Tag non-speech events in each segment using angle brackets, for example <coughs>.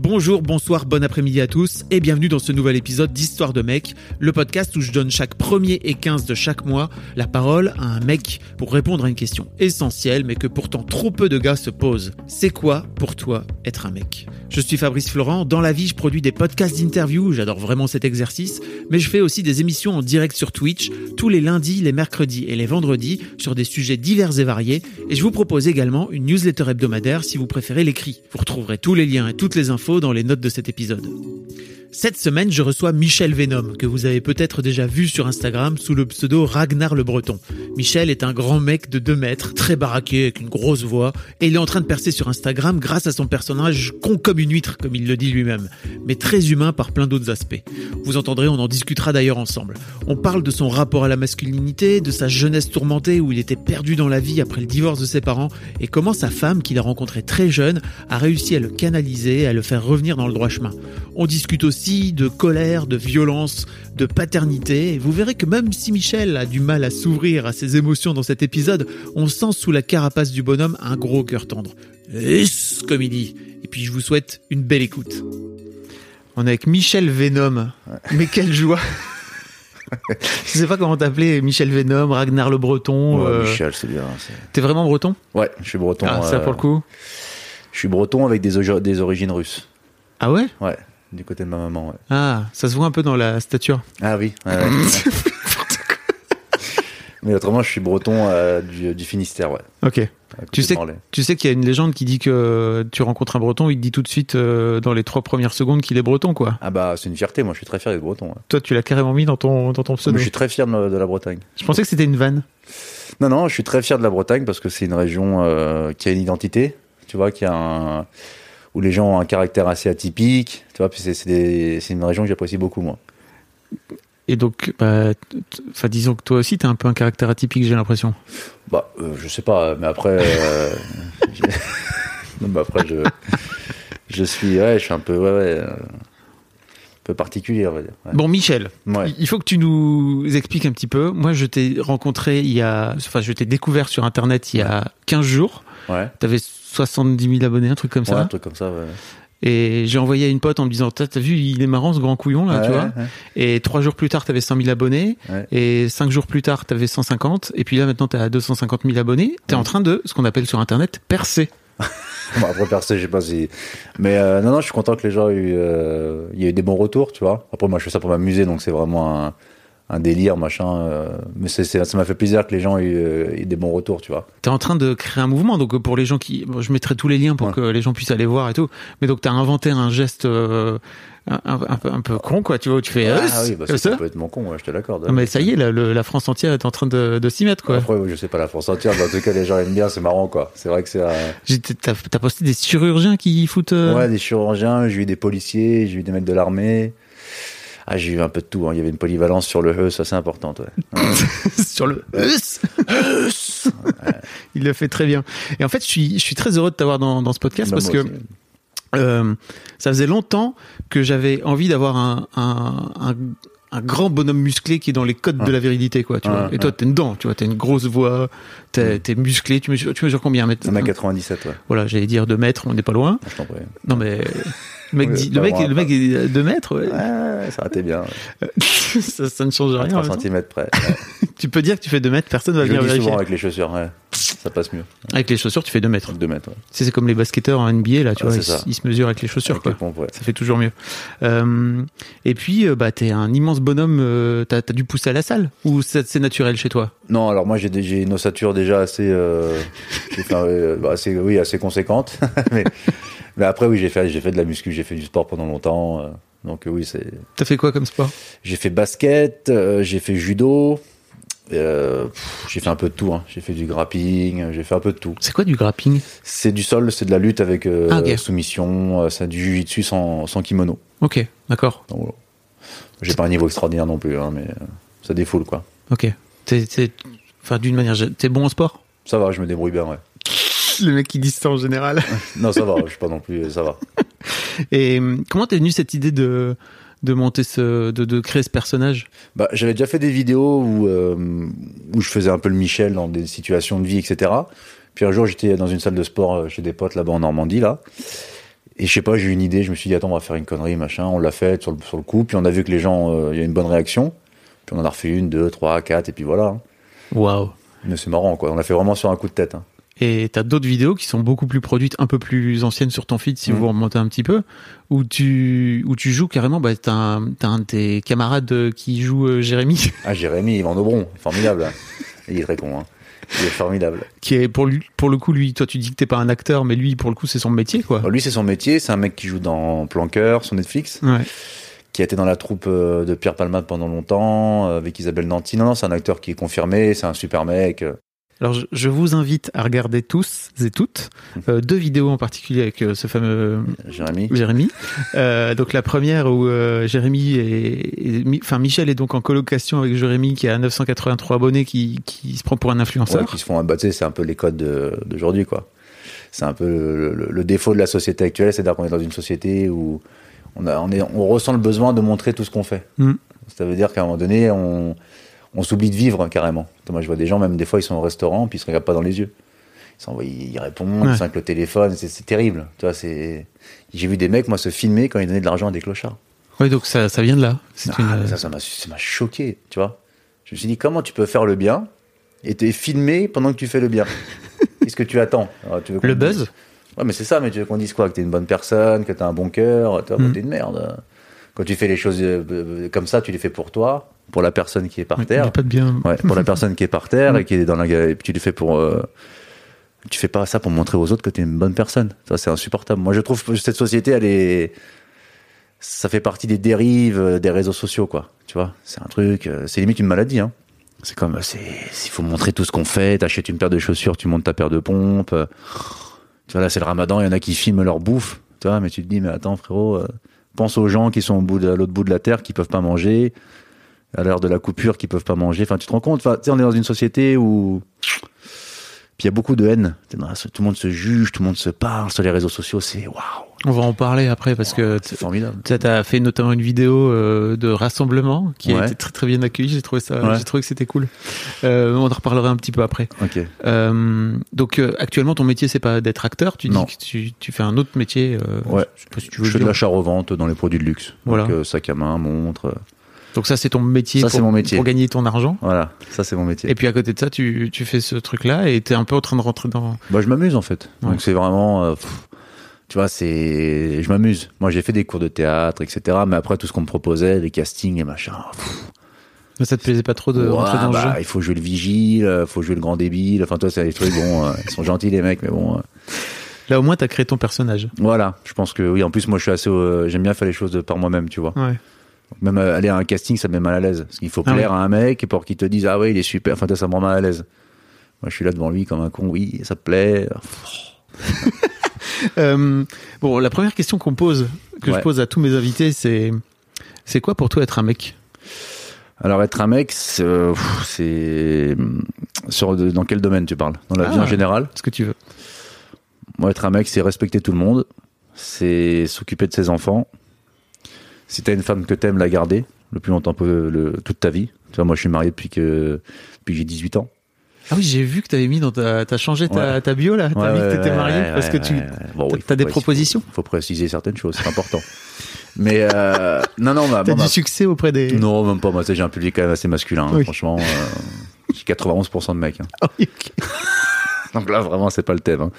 Bonjour, bonsoir, bon après-midi à tous et bienvenue dans ce nouvel épisode d'Histoire de mec, le podcast où je donne chaque premier et 15 de chaque mois la parole à un mec pour répondre à une question essentielle mais que pourtant trop peu de gars se posent. C'est quoi pour toi être un mec? Je suis Fabrice Florent, dans la vie je produis des podcasts d'interview, j'adore vraiment cet exercice, mais je fais aussi des émissions en direct sur Twitch tous les lundis, les mercredis et les vendredis sur des sujets divers et variés et je vous propose également une newsletter hebdomadaire si vous préférez l'écrit. Vous retrouverez tous les liens et toutes les infos dans les notes de cet épisode. Cette semaine, je reçois Michel Venom, que vous avez peut-être déjà vu sur Instagram sous le pseudo Ragnar le Breton. Michel est un grand mec de 2 mètres, très baraqué, avec une grosse voix, et il est en train de percer sur Instagram grâce à son personnage con comme une huître, comme il le dit lui-même, mais très humain par plein d'autres aspects. Vous entendrez, on en discutera d'ailleurs ensemble. On parle de son rapport à la masculinité, de sa jeunesse tourmentée où il était perdu dans la vie après le divorce de ses parents, et comment sa femme, qu'il a rencontrée très jeune, a réussi à le canaliser, à le faire revenir dans le droit chemin. On discute aussi de colère, de violence, de paternité. Et vous verrez que même si Michel a du mal à s'ouvrir à ses émotions dans cet épisode, on sent sous la carapace du bonhomme un gros cœur tendre. Yes, comme il dit. Et puis je vous souhaite une belle écoute. On est avec Michel Venom. Mais quelle joie Je sais pas comment t'appeler, Michel Venom, Ragnar le Breton. Ouais, euh, Michel, c'est bien. T'es vraiment breton? Ouais, je suis breton. Ah, ça euh, pour le coup. Je suis breton avec des, des origines russes. Ah ouais? Ouais, du côté de ma maman. Ouais. Ah, ça se voit un peu dans la stature. Ah oui. ouais, ouais. <laughs> Mais autrement, je suis breton euh, du, du Finistère, ouais. Ok. Tu sais, tu sais qu'il y a une légende qui dit que tu rencontres un breton, il te dit tout de suite euh, dans les trois premières secondes qu'il est breton, quoi. Ah bah, c'est une fierté. Moi, je suis très fier d'être breton. ouais. Toi, tu l'as carrément mis dans ton, dans ton pseudo. Mais je suis très fier de, de la Bretagne. Je pensais que c'était une vanne. Non, non, je suis très fier de la Bretagne parce que c'est une région euh, qui a une identité, tu vois, qui a un, où les gens ont un caractère assez atypique, tu vois. Puis c'est une région que j'apprécie beaucoup, moi. Et donc, bah, disons que toi aussi, t'as un peu un caractère atypique, j'ai l'impression. Bah, euh, je sais pas, mais après, euh, <laughs> <laughs> non, mais après, je, je suis, ouais, je suis un peu, ouais, ouais, euh, un peu particulier, on va dire. Ouais. Bon, Michel, il faut que tu nous expliques un petit peu. Moi, je t'ai rencontré il y a, enfin, je t'ai découvert sur Internet il y a 15 jours. Ouais. T'avais 70 000 abonnés, un truc comme Ouais, un ça. truc comme ça, ouais. Et j'ai envoyé à une pote en me disant, t'as vu, il est marrant ce grand couillon là, Ouais, tu vois. ouais, Et trois jours plus tard, t'avais 100 000 abonnés. Ouais. Et cinq jours plus tard, t'avais 150. Et puis là, maintenant, t'as 250 000 abonnés. T'es en train de, ce qu'on appelle sur Internet, percer. <laughs> Bon, après, perso, je sais pas si, mais euh, non, non, je suis content que les gens aient eu, euh, il y a eu des bons retours, tu vois. Après, moi, je fais ça pour m'amuser, donc c'est vraiment un, un délire, machin. euh, mais ça m'a fait plaisir que les gens aient euh, aient des bons retours, tu vois. T'es en train de créer un mouvement. Donc, euh, pour les gens qui, bon, je mettrai tous les liens pour Ouais. que les gens puissent aller voir et tout. Mais donc, t'as inventé un geste, euh, un, peu, un peu con, quoi. Tu vois, où tu fais, ah euh, oui, bah, comme c'est ça. complètement con, ouais, je te l'accorde. Non, mais ça y est, le- la France entière est en train de, de s'y mettre, quoi. Après, je sais pas la France entière, mais en tout cas, les gens aiment bien, c'est marrant, quoi. C'est vrai que c'est, T'as posté des chirurgiens qui foutent. Ouais, des chirurgiens, j'ai eu des policiers, j'ai eu des mecs de l'armée. Ah, j'ai eu un peu de tout. hein. Il y avait une polyvalence sur le E, ça c'est important. Ouais. <laughs> sur le Eus. Eus. <laughs> Il le fait très bien. Et en fait, je suis, je suis très heureux de t'avoir dans, dans ce podcast Bah, parce que euh, ça faisait longtemps que j'avais envie d'avoir un, un, un, un grand bonhomme musclé qui est dans les codes de la virilité, quoi. Tu vois. Ouais, Et toi, t'es dedans, tu vois. T'as une grosse voix, t'es t'es musclé. Tu mesures, tu mesures combien mètres 1m97, ouais. Voilà, j'allais dire 2 mètres, on n'est pas loin. Je t'en prie. Non, mais. Le mec, dit- pas le mec, le mec est 2 mètres, ouais. Ouais, ça aurait été bien. <laughs> ça, ça ne change rien. en 3 même temps. cm près. <laughs> Tu peux dire que tu fais 2 mètres, personne va Je venir le dis vérifier. souvent avec les chaussures, ouais. Ça passe mieux. Avec les chaussures, tu fais 2 mètres. 2 mètres, ouais. C'est comme les basketteurs en NBA, là, tu Ouais, vois, ils, se mesurent avec les chaussures, Avec quoi. les pompes, ouais. Ça fait toujours mieux. Euh, et puis, euh, bah, t'es un immense bonhomme. euh, T'as as dû pousser à la salle ou c'est naturel chez toi? Non, alors moi j'ai une ossature déjà assez, euh, <laughs> bah, assez, oui, assez conséquente. <laughs> mais, mais après, oui, j'ai fait, fait de la muscu, j'ai fait du sport pendant longtemps. donc oui, c'est. T'as fait quoi comme sport? J'ai fait basket, j'ai fait judo, Euh, j'ai fait un peu de tout. hein. J'ai fait du grappling, j'ai fait un peu de tout. C'est quoi du grappling C'est du sol, c'est de la lutte avec euh, Ah, soumission, euh, c'est du jujitsu sans, sans kimono. Ok, d'accord. Voilà. J'ai pas un niveau extraordinaire non plus, hein, mais euh, ça défoule quoi. Ok. T'es, enfin, d'une manière, t'es bon en sport? Ça va, je me débrouille bien, ouais. <laughs> Le mec qui dit ça en général. <laughs> Non, ça va, je suis pas non plus, ça va. Et comment t'es venue cette idée de de monter ce, de, de créer ce personnage Bah, j'avais déjà fait des vidéos où, euh, où je faisais un peu le Michel dans des situations de vie, etc. Puis un jour, j'étais dans une salle de sport euh, chez des potes là-bas en Normandie, là. Et je sais pas, j'ai eu une idée, je me suis dit, attends, on va faire une connerie, machin. On l'a fait sur le, sur le coup, puis on a vu que les gens, euh, il y a une bonne réaction. Puis on en a refait une, deux, trois, quatre, et puis voilà. hein. Waouh. Mais c'est marrant, quoi. On a fait vraiment sur un coup de tête. hein. Et t'as d'autres vidéos qui sont beaucoup plus produites, un peu plus anciennes sur ton feed, si Mhm. vous remontez un petit peu, où tu, où tu joues carrément, bah, t'as un, t'as un de tes camarades qui joue euh, Jérémy, <laughs> Ah, Jérémy, Yvan Aubron, formidable. Il est très con, hein. Il est formidable. qui est pour lui, pour le coup, lui, toi tu dis que t'es pas un acteur, mais lui, pour le coup, c'est son métier, quoi. Alors, lui, c'est son métier. C'est un mec qui joue dans Planqueur, sur Netflix. Ouais. qui a été dans la troupe euh, de Pierre Palmade pendant longtemps, euh, avec Isabelle Nanty. Non, non, c'est un acteur qui est confirmé, c'est un super mec. Alors, je, je vous invite à regarder tous et toutes euh, deux vidéos en particulier avec euh, ce fameux Jérémy. Jérémy. Euh, donc la première où Jérémy mi- enfin Michel est donc en colocation avec Jérémy qui a 983 abonnés qui, qui se prend pour un influenceur. Ouais, qui se font sais, c'est un peu les codes de- d'aujourd'hui, quoi. C'est un peu le, le- le défaut de la société actuelle, c'est-à-dire qu'on est dans une société où on, a, on, est, on ressent le besoin de montrer tout ce qu'on fait. Mm. Ça veut dire qu'à un moment donné, on, on s'oublie de vivre carrément. Moi, je vois des gens, même des fois, ils sont au restaurant, puis ils se regardent pas dans les yeux. Ils, répondent, Ouais. ils sont le téléphone, c'est terrible. Tu vois, c'est. J'ai vu des mecs, moi, se filmer quand ils donnaient de l'argent à des clochards. Oui, donc ça, ça vient de là. Ah, une- ça, ça m'a, choqué, tu vois. Je me suis dit, comment tu peux faire le bien et te filmer pendant que tu fais le bien? <laughs> Qu'est-ce que tu attends? Alors, tu veux Le buzz dise- Ouais, mais c'est ça, mais tu veux qu'on dise quoi? Que t'es une bonne personne, que t'as un bon cœur, tu vois, Mm. t'es une merde. Quand tu fais les choses euh, euh, comme ça, tu les fais pour toi, pour la personne qui est par Il terre. a pas de bien. Ouais, pour la <laughs> personne qui est par terre et qui est dans la et puis tu le fais pour euh, tu fais pas ça pour montrer aux autres que tu es une bonne personne. Ça c'est insupportable. Moi je trouve que cette société elle est ça fait partie des dérives euh, des réseaux sociaux quoi. Tu vois, c'est un truc euh, c'est limite une maladie hein. C'est comme euh, c'est il faut montrer tout ce qu'on fait, t'achètes une paire de chaussures, tu montes ta paire de pompes. Tu vois là c'est le Ramadan, il y en a qui filment leur bouffe, tu vois, mais tu te dis mais attends frérot, pense aux gens qui sont au bout de à l'autre bout de la terre qui peuvent pas manger à l'heure de la coupure qui peuvent pas manger. Enfin, tu te rends compte, enfin, tu sais, on est dans une société où puis il y a beaucoup de haine. Tout le monde se juge, tout le monde se parle sur les réseaux sociaux. C'est waouh, On va en parler après parce que c'est formidable. tu as fait notamment une vidéo euh, de rassemblement qui a été très très bien accueillie. J'ai trouvé ça, Ouais. j'ai trouvé que c'était cool. Euh, on en reparlera un petit peu après. Euh, donc actuellement ton métier c'est pas d'être acteur. Tu dis que tu, tu fais un autre métier. Ouais. Je sais pas si tu veux Je fais de dire. l'achat-revente dans les produits de luxe. Voilà. Donc, sac à main, montre. Donc ça c'est ton métier. Ça, pour, mon métier. pour gagner ton argent. Voilà, ça c'est mon métier. Et puis à côté de ça, tu, tu fais ce truc-là et t'es un peu en train de rentrer dans. Bah, je m'amuse en fait. Ouais. Donc c'est vraiment, euh, pff, tu vois, c'est, je m'amuse. Moi, j'ai fait des cours de théâtre, etc. Mais après tout ce qu'on me proposait, les castings et machin. pff, Mais ça te plaisait pas trop de ouais, rentrer dans bah, le jeu? il faut jouer le vigile, euh, faut jouer le grand débile. Enfin, toi, c'est des trucs bon. euh, ils sont gentils les mecs, mais bon. euh, Là au moins t'as créé ton personnage. Voilà, je pense que oui. En plus, moi, je suis assez, euh, j'aime bien faire les choses de par moi-même, tu vois. Ouais. Même aller à un casting, ça me met mal à l'aise. Parce qu'il faut Ah plaire à un mec pour qu'il te dise ah ouais, il est super. Enfin, ça me rend mal à l'aise. Moi, je suis là devant lui comme un con. Oui, ça te plaît. <laughs> Euh, bon, la première question qu'on pose, que je pose à tous mes invités, c'est c'est quoi pour toi être un mec? Alors, être un mec, c'est, euh, sur dans quel domaine tu parles? Dans la Ah. vie en général? Ce que tu veux. Moi, être un mec, c'est respecter tout le monde. C'est s'occuper de ses enfants. Si t'as une femme que t'aimes, la garder le plus longtemps peu- le, toute ta vie. Tu vois, moi, je suis marié depuis que depuis que j'ai 18 ans. Ah oui, j'ai vu que t'avais mis dans ta, t'as changé ta, Ouais. ta bio là, t'as Ouais, mis que t'étais marié parce que tu. Bon, t'as- oui, t'as des faut- propositions. Il faut préciser certaines choses, c'est important. Mais euh, non, non, ma, t'as du succès auprès des. non, même pas. Moi, j'ai un public quand même assez masculin. hein, Oui. Franchement, euh, j'ai 91% de mecs. hein. <laughs> Ah. <laughs> Donc là, vraiment, c'est pas le thème. hein.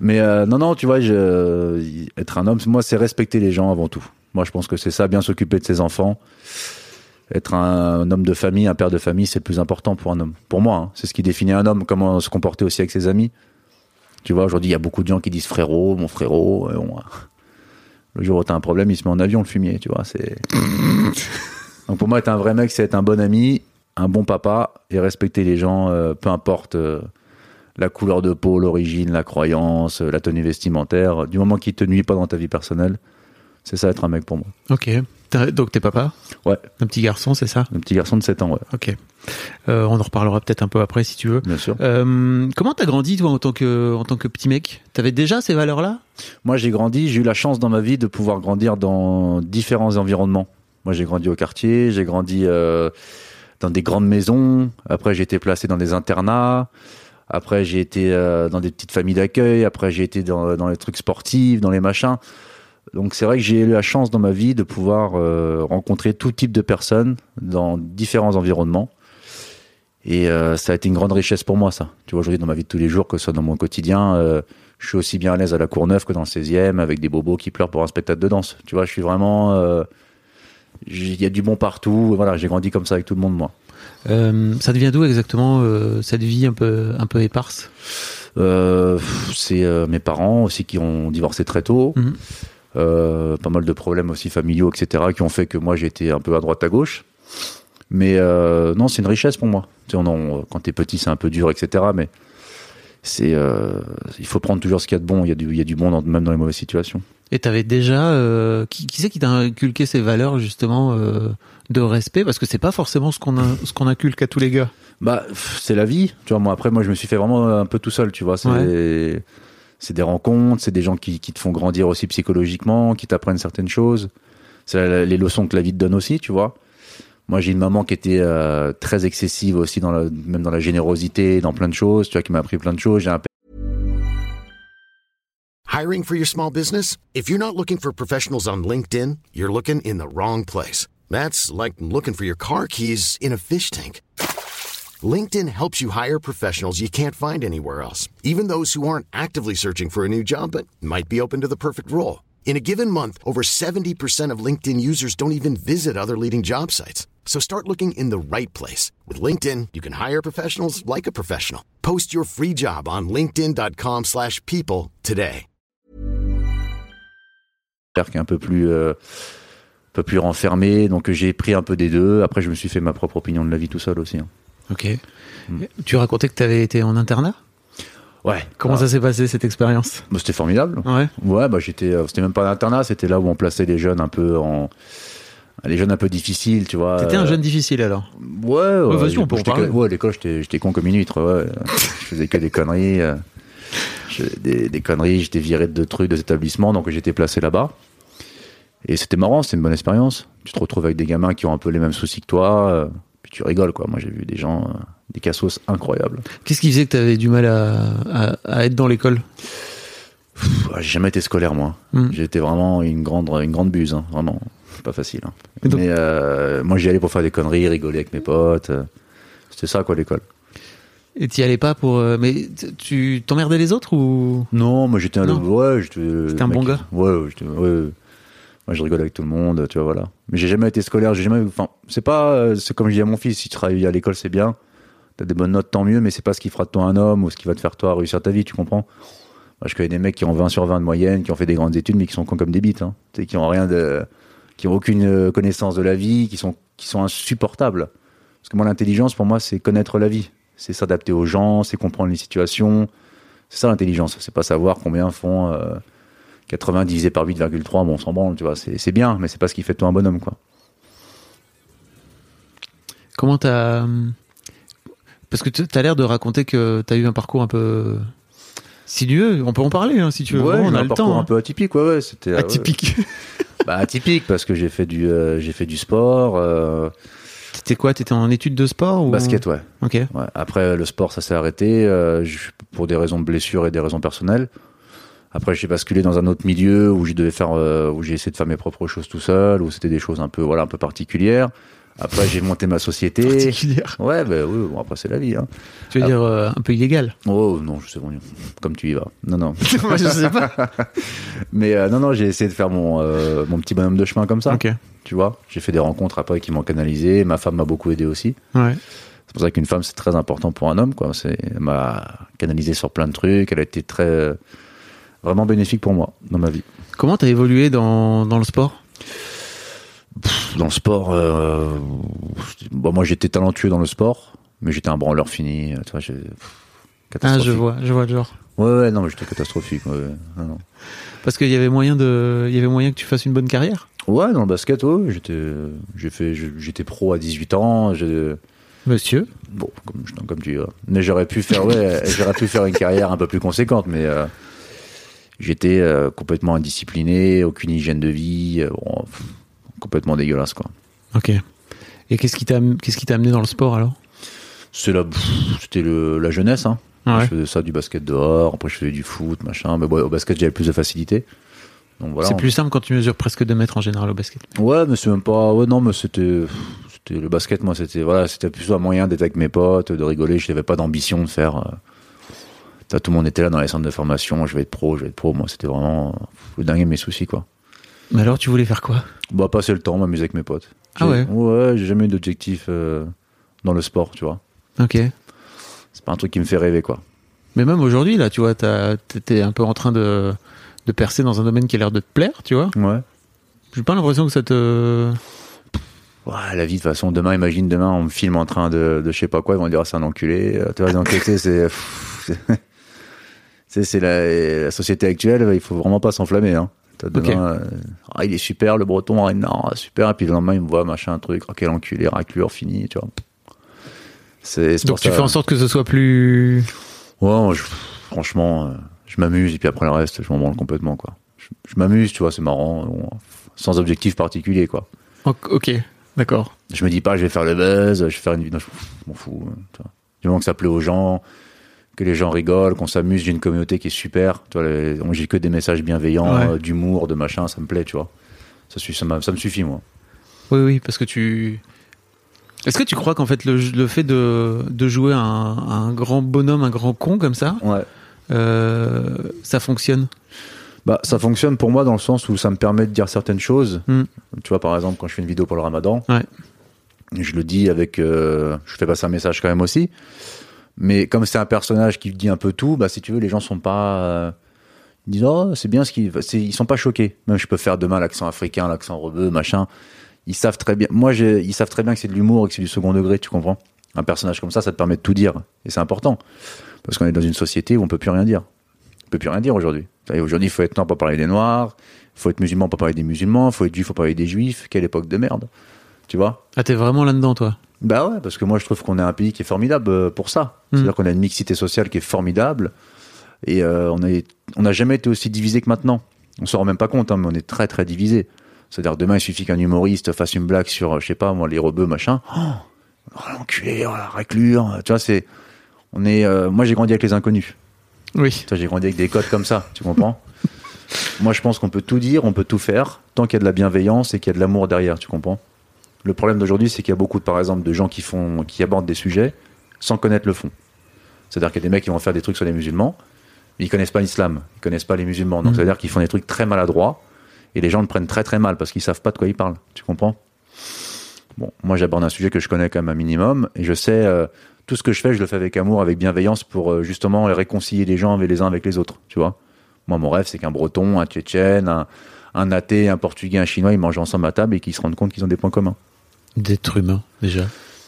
Mais euh, non, non, tu vois, je, être un homme, moi, c'est respecter les gens avant tout. Moi, je pense que c'est ça, bien s'occuper de ses enfants. Être un, homme de famille, un père de famille, c'est le plus important pour un homme. Pour moi, hein. c'est ce qui définit un homme, comment se comporter aussi avec ses amis. Tu vois, aujourd'hui, il y a beaucoup de gens qui disent frérot, mon frérot. et bon, le jour où t'as un problème, il se met en avion, le fumier, tu vois. C'est. <laughs> Donc pour moi, être un vrai mec, c'est être un bon ami un bon papa et respecter les gens, euh, peu importe euh, la couleur de peau, l'origine, la croyance, euh, la tenue vestimentaire, du moment qu'il te nuit pas dans ta vie personnelle, c'est ça être un mec pour moi. Ok. Donc t'es papa? Ouais, Un petit garçon, c'est ça? Un petit garçon de 7 ans, ouais, Ok. Euh, on en reparlera peut-être un peu après si tu veux. bien sûr. Euh, comment t'as grandi toi en tant que en tant que petit mec? T'avais déjà ces valeurs-là? Moi, j'ai grandi, j'ai eu la chance dans ma vie de pouvoir grandir dans différents environnements. Moi, j'ai grandi au quartier, j'ai grandi euh, dans des grandes maisons. Après, j'ai été placé dans des internats. Après, j'ai été dans des petites familles d'accueil. Après, j'ai été dans, dans les trucs sportifs, dans les machins. Donc, c'est vrai que j'ai eu la chance dans ma vie de pouvoir euh, rencontrer tout type de personnes dans différents environnements. Et euh, ça a été une grande richesse pour moi, ça. Tu vois, aujourd'hui, dans ma vie de tous les jours, que ce soit dans mon quotidien, euh, je suis aussi bien à l'aise à la Courneuve que dans le 16e, avec des bobos qui pleurent pour un spectacle de danse. Tu vois, je suis vraiment. Il y a du bon partout. Voilà, j'ai grandi comme ça avec tout le monde, moi. Euh, Ça devient d'où exactement euh, cette vie un peu un peu éparse? Euh, c'est mes parents aussi qui ont divorcé très tôt. Mhm. Euh, pas mal de problèmes aussi familiaux, etc., qui ont fait que moi j'étais un peu à droite à gauche. Mais euh, non, c'est une richesse pour moi. Tu sais, on en- quand t'es petit, c'est un peu dur, etc. Mais c'est, euh, il faut prendre toujours ce qu'il y a de bon. Il y a du, il y a du bon dans- même dans les mauvaises situations. Et t'avais déjà euh, qui, qui c'est qui t'a inculqué ces valeurs justement de respect? Parce que c'est pas forcément ce qu'on ce qu'on inculque à tous les gars. Bah, c'est la vie. Tu vois, moi, après, moi, je me suis fait vraiment un peu tout seul, tu vois. C'est, c'est des rencontres, c'est des gens qui, te font grandir aussi psychologiquement, qui t'apprennent certaines choses. C'est les leçons que la vie te donne aussi, tu vois. Moi, j'ai une maman qui était euh, très excessive aussi, même dans la générosité, dans plein de choses, tu vois, qui m'a appris plein de choses. Un Hiring for your small business? If you're not looking for professionals on LinkedIn, you're looking in the wrong place. That's like looking for your car keys in a fish tank. LinkedIn helps you hire professionals you can't find anywhere else, even those who aren't actively searching for a new job but might be open to the perfect role. In a given month, over 70% of LinkedIn users don't even visit other leading job sites. So start looking in the right place. With LinkedIn, you can hire professionals like a professional. Post your free job on linkedin.com/people slash people today. un peu plus, euh, un peu plus renfermé, donc euh, j'ai pris un peu des deux. Après, je me suis fait ma propre opinion de la vie tout seul aussi. hein. Ok. Tu racontais que t'avais été en internat? Ouais. Comment ça s'est passé cette expérience? bah, C'était formidable. Ouais. Ouais, bah j'étais, euh, c'était même pas un internat, c'était là où on plaçait les jeunes un peu en, les jeunes un peu difficiles, tu vois. T'étais un Euh, jeune difficile alors? Ouais, ouais. vas-y, on peut parler. Ouais, à l'école, j'étais, con comme une huître, ouais. <laughs> je faisais que des conneries, euh, des, des conneries, j'étais viré de deux trucs, des établissements, donc j'étais placé là-bas. Et c'était marrant, c'était une bonne expérience. Tu te retrouves avec des gamins qui ont un peu les mêmes soucis que toi, euh, puis tu rigoles, quoi. Moi, j'ai vu des gens, euh, des cassos incroyables. Qu'est-ce qui faisait que t'avais du mal à, à, à être dans l'école? J'ai jamais été scolaire, moi. Hmm. Été vraiment une grande, une grande buse, hein, vraiment. C'est pas facile. hein. Donc- Mais euh, moi, j'y allais pour faire des conneries, rigoler avec mes potes. euh, C'était ça, quoi, l'école. Et t'y allais pas pour. euh, Mais tu t'emmerdais les autres ou? Non, moi, j'étais un, Non. ouais, j'étais. Un mec bon gars Ouais, j'étais- ouais, ouais. Moi, je rigole avec tout le monde, tu vois, voilà. Mais j'ai jamais été scolaire, j'ai jamais. Enfin, c'est pas. euh, C'est comme je dis à mon fils, si tu travailles à l'école, c'est bien. T'as des bonnes notes, tant mieux, mais c'est pas ce qui fera de toi un homme ou ce qui va te faire toi réussir ta vie, tu comprends? Moi, je connais des mecs qui ont 20 sur 20 de moyenne, qui ont fait des grandes études, mais qui sont cons comme des bites, hein. Qui ont rien de. qui ont aucune euh, connaissance de la vie, qui sont, qui sont insupportables. Parce que moi, l'intelligence, pour moi, c'est connaître la vie. C'est s'adapter aux gens, c'est comprendre les situations. C'est ça l'intelligence. C'est pas savoir combien font euh, 80 divisé par 8,3. Bon, on s'en branle, tu vois. C'est c'est bien, mais c'est pas ce qui fait de toi un bonhomme, quoi. comment t'as Parce que t- t'as l'air de raconter que t'as eu un parcours un peu sinueux. On peut en parler hein, si tu veux. Ouais, on a un le parcours temps. un hein. peu atypique, ouais, ouais. C'était euh, ouais. Atypique. <laughs> Bah, atypique parce que j'ai fait du, euh, j'ai fait du sport, euh, T'étais quoi T'étais en études de sport ou? Basket, ouais. Ok. Après, le sport, ça s'est arrêté euh, pour des raisons de blessure et des raisons personnelles. Après, j'ai basculé dans un autre milieu où devais faire, euh, où j'ai essayé de faire mes propres choses tout seul, où c'était des choses un peu, voilà, un peu particulières. Après, j'ai monté ma société. Particulière. Ouais, bah oui, bon, après, c'est la vie, hein. Tu veux dire euh, un peu illégal? Oh, non, je sais pas, comme tu y vas. Non, non. <laughs> Moi, je sais pas. <laughs> Mais euh, non, non, j'ai essayé de faire mon, euh, mon petit bonhomme de chemin comme ça. Ok. Tu vois, j'ai fait des rencontres après qui m'ont canalisé. Ma femme m'a beaucoup aidé aussi. Ouais. C'est pour ça qu'une femme, c'est très important pour un homme. Quoi. C'est, elle m'a canalisé sur plein de trucs. Elle a été très, vraiment bénéfique pour moi dans ma vie. Comment t'as évolué dans, dans le sport? Dans le sport, euh, bon, moi j'étais talentueux dans le sport, mais j'étais un branleur fini. Tu vois, j'ai- pff, Ah, je vois, je vois le genre. Ouais, ouais, non, mais j'étais catastrophique. Ouais, non. Parce qu'il y avait moyen de, il y avait moyen que tu fasses une bonne carrière? Ouais, dans le basket, ouais, j'étais, j'ai fait, j'étais pro à 18 ans. Monsieur? Bon, comme, je- comme tu dis, ouais. mais j'aurais pu faire, ouais, <laughs> j'aurais pu faire une carrière un peu plus conséquente, mais euh, j'étais euh, complètement indiscipliné, aucune hygiène de vie, euh, bon, pff, complètement dégueulasse, quoi. Ok. Et qu'est-ce qui t'a, qu'est-ce qui t'a amené dans le sport alors? C'est la, c'était la jeunesse, hein. Ouais. Je faisais ça du basket dehors, après je faisais du foot, machin, mais bon, au basket j'avais plus de facilité. Donc voilà. C'est plus simple quand tu mesures presque 2 mètres en général au basket. Ouais, mais c'est même pas. Ouais, non, mais c'était. C'était le basket, moi, c'était voilà, c'était plus un moyen d'être avec mes potes, de rigoler. Je n'avais pas d'ambition de faire. Tout le monde était là dans les centres de formation. Je vais être pro, je vais être pro. Moi, c'était vraiment le dingue de mes soucis, quoi. Mais alors, tu voulais faire quoi? Bah, passer le temps, m'amuser avec mes potes. Ah ouais? Ouais, j'ai jamais eu d'objectif euh, dans le sport, tu vois. Ok. C'est pas un truc qui me fait rêver, quoi. Mais même aujourd'hui, là, tu vois, t'étais un peu en train de, de percer dans un domaine qui a l'air de te plaire, tu vois. Ouais. J'ai pas l'impression que ça te. Ouais, la vie, de toute façon, demain, imagine demain, on me filme en train de, de je sais pas quoi, ils vont dire, ah, c'est un enculé. Euh, Tu vois, c'est. <laughs> c'est- la, la société actuelle, il faut vraiment pas s'enflammer. Hein. Demain, euh, ah, il est super, le breton, ah, non, super, et puis le lendemain, il me voit, machin, truc, ah, quel enculé, raclure, fini, tu vois. C'est, Donc tu ça- fais en sorte que ce soit plus. Ouais, je- franchement, euh, je m'amuse, et puis après le reste, je m'en branle complètement, quoi. Je, je m'amuse, tu vois, c'est marrant, bon, sans objectif particulier, quoi. Ok, d'accord. Je me dis pas, je vais faire le buzz, je vais faire une vidéo, je je m'en fous. tu vois. Du moment que ça plaît aux gens, que les gens rigolent, qu'on s'amuse, j'ai une communauté qui est super. Tu vois, les- moi, j'ai que des messages bienveillants, Ouais. euh, d'humour, de machin, ça me plaît, tu vois. Ça, me suffit, moi. Oui, oui, parce que tu. Est-ce que tu crois qu'en fait le, le fait de, de jouer un, un grand bonhomme, un grand con comme ça, Ouais. euh, ça fonctionne? Bah, ça fonctionne pour moi dans le sens où ça me permet de dire certaines choses. Hmm. Tu vois, par exemple, quand je fais une vidéo pour le ramadan, Ouais. je le dis avec. euh, je fais passer un message quand même aussi. Mais comme c'est un personnage qui dit un peu tout, bah, si tu veux, les gens sont pas. euh, ils disent, oh, c'est bien ce qu'ils. Ils sont pas choqués. Même je peux faire demain l'accent africain, l'accent rebeu, machin. Ils savent très bien. Moi, ils savent très bien que c'est de l'humour et que c'est du second degré, tu comprends Un personnage comme ça, ça te permet de tout dire. Et c'est important. Parce qu'on est dans une société où on peut plus rien dire. On peut plus rien dire aujourd'hui. Aujourd'hui, il faut être noir pour parler des noirs. Il faut être musulman pour parler des musulmans. Il faut être juif pour parler des juifs. Quelle époque de merde. Tu vois Ah, t'es vraiment là-dedans, toi bah ouais, parce que moi je trouve qu'on est un pays qui est formidable euh, pour ça. C'est-à-dire qu'on a une mixité sociale qui est formidable et euh, on est- on n'a jamais été aussi divisé que maintenant. On s'en rend même pas compte, hein, mais on est très très divisé. C'est-à-dire demain il suffit qu'un humoriste fasse une blague sur, euh, je sais pas moi, les rebeux machin. Oh, oh, l'enculé, oh, la raclure. Tu vois, c'est, on est. euh, moi j'ai grandi avec les inconnus. Oui. J'ai grandi avec des codes comme ça, tu comprends? Moi, je pense qu'on peut tout dire, on peut tout faire, tant qu'il y a de la bienveillance et qu'il y a de l'amour derrière, tu comprends? Le problème d'aujourd'hui, c'est qu'il y a beaucoup, par exemple, de gens qui font, qui abordent des sujets sans connaître le fond. C'est-à-dire qu'il y a des mecs qui vont faire des trucs sur les musulmans, mais ils connaissent pas l'islam, ils connaissent pas les musulmans. Donc, Mhm. c'est-à-dire qu'ils font des trucs très maladroits et les gens le prennent très très mal parce qu'ils savent pas de quoi ils parlent. Tu comprends? Bon, moi, j'aborde un sujet que je connais quand même un minimum et je sais. euh, tout ce que je fais, je le fais avec amour, avec bienveillance pour euh, justement réconcilier les gens avec les uns avec les autres, tu vois. Moi, mon rêve, c'est qu'un Breton, un Tchétchène, un, un athée, un Portugais, un Chinois, ils mangent ensemble à table et qu'ils se rendent compte qu'ils ont des points communs. D'être humain, déjà.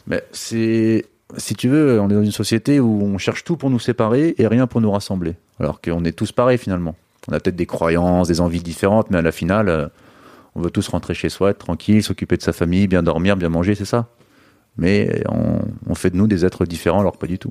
Mais c'est, si tu veux, on est dans une société où on cherche tout pour nous séparer et rien pour nous rassembler. Alors qu'on est tous pareils finalement. On a peut-être des croyances, des envies différentes, mais à la finale, euh, on veut tous rentrer chez soi, être tranquille, s'occuper de sa famille, bien dormir, bien manger, c'est ça. Mais on, on fait de nous des êtres différents alors pas du tout.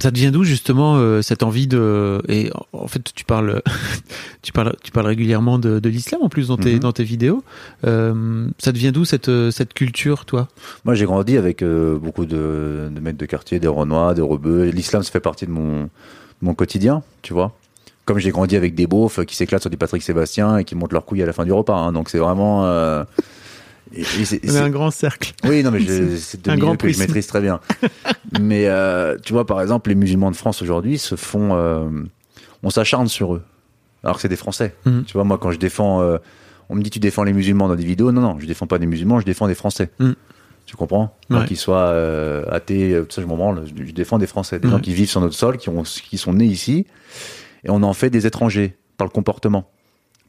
Ça devient d'où justement euh, cette envie de et en- fait tu parles <laughs> tu parles tu parles régulièrement de, de l'islam en plus dans tes Mhm. dans tes vidéos Euh, ça devient d'où cette euh, cette culture toi? Moi, j'ai grandi avec euh, beaucoup de, de mecs de quartier, des Renois, des Rebeux. L'islam, ça fait partie de mon, mon quotidien, tu vois. Comme j'ai grandi avec des beaufs qui s'éclatent sur du Patrick Sébastien et qui montent leurs couilles à la fin du repas. hein. Donc, c'est vraiment. Et- et c'est- un grand cercle. Oui, non, mais je- <laughs> c'est deux un milieux grand que je maîtrise très bien. <laughs> mais euh, tu vois, par exemple, les musulmans de France aujourd'hui se font, euh, on s'acharne sur eux, alors que c'est des Français. Mhm. Tu vois, moi, quand je défends, euh, on me dit tu défends les musulmans dans des vidéos. Non, non, je défends pas des musulmans, je défends des Français. Mhm. Tu comprends? Ouais. Qu'ils soient athées, tout ça, je m'en branle. Je, je défends des Français, des Ouais. gens qui vivent sur notre sol, qui, ont, qui sont nés ici, et on en fait des étrangers par le comportement.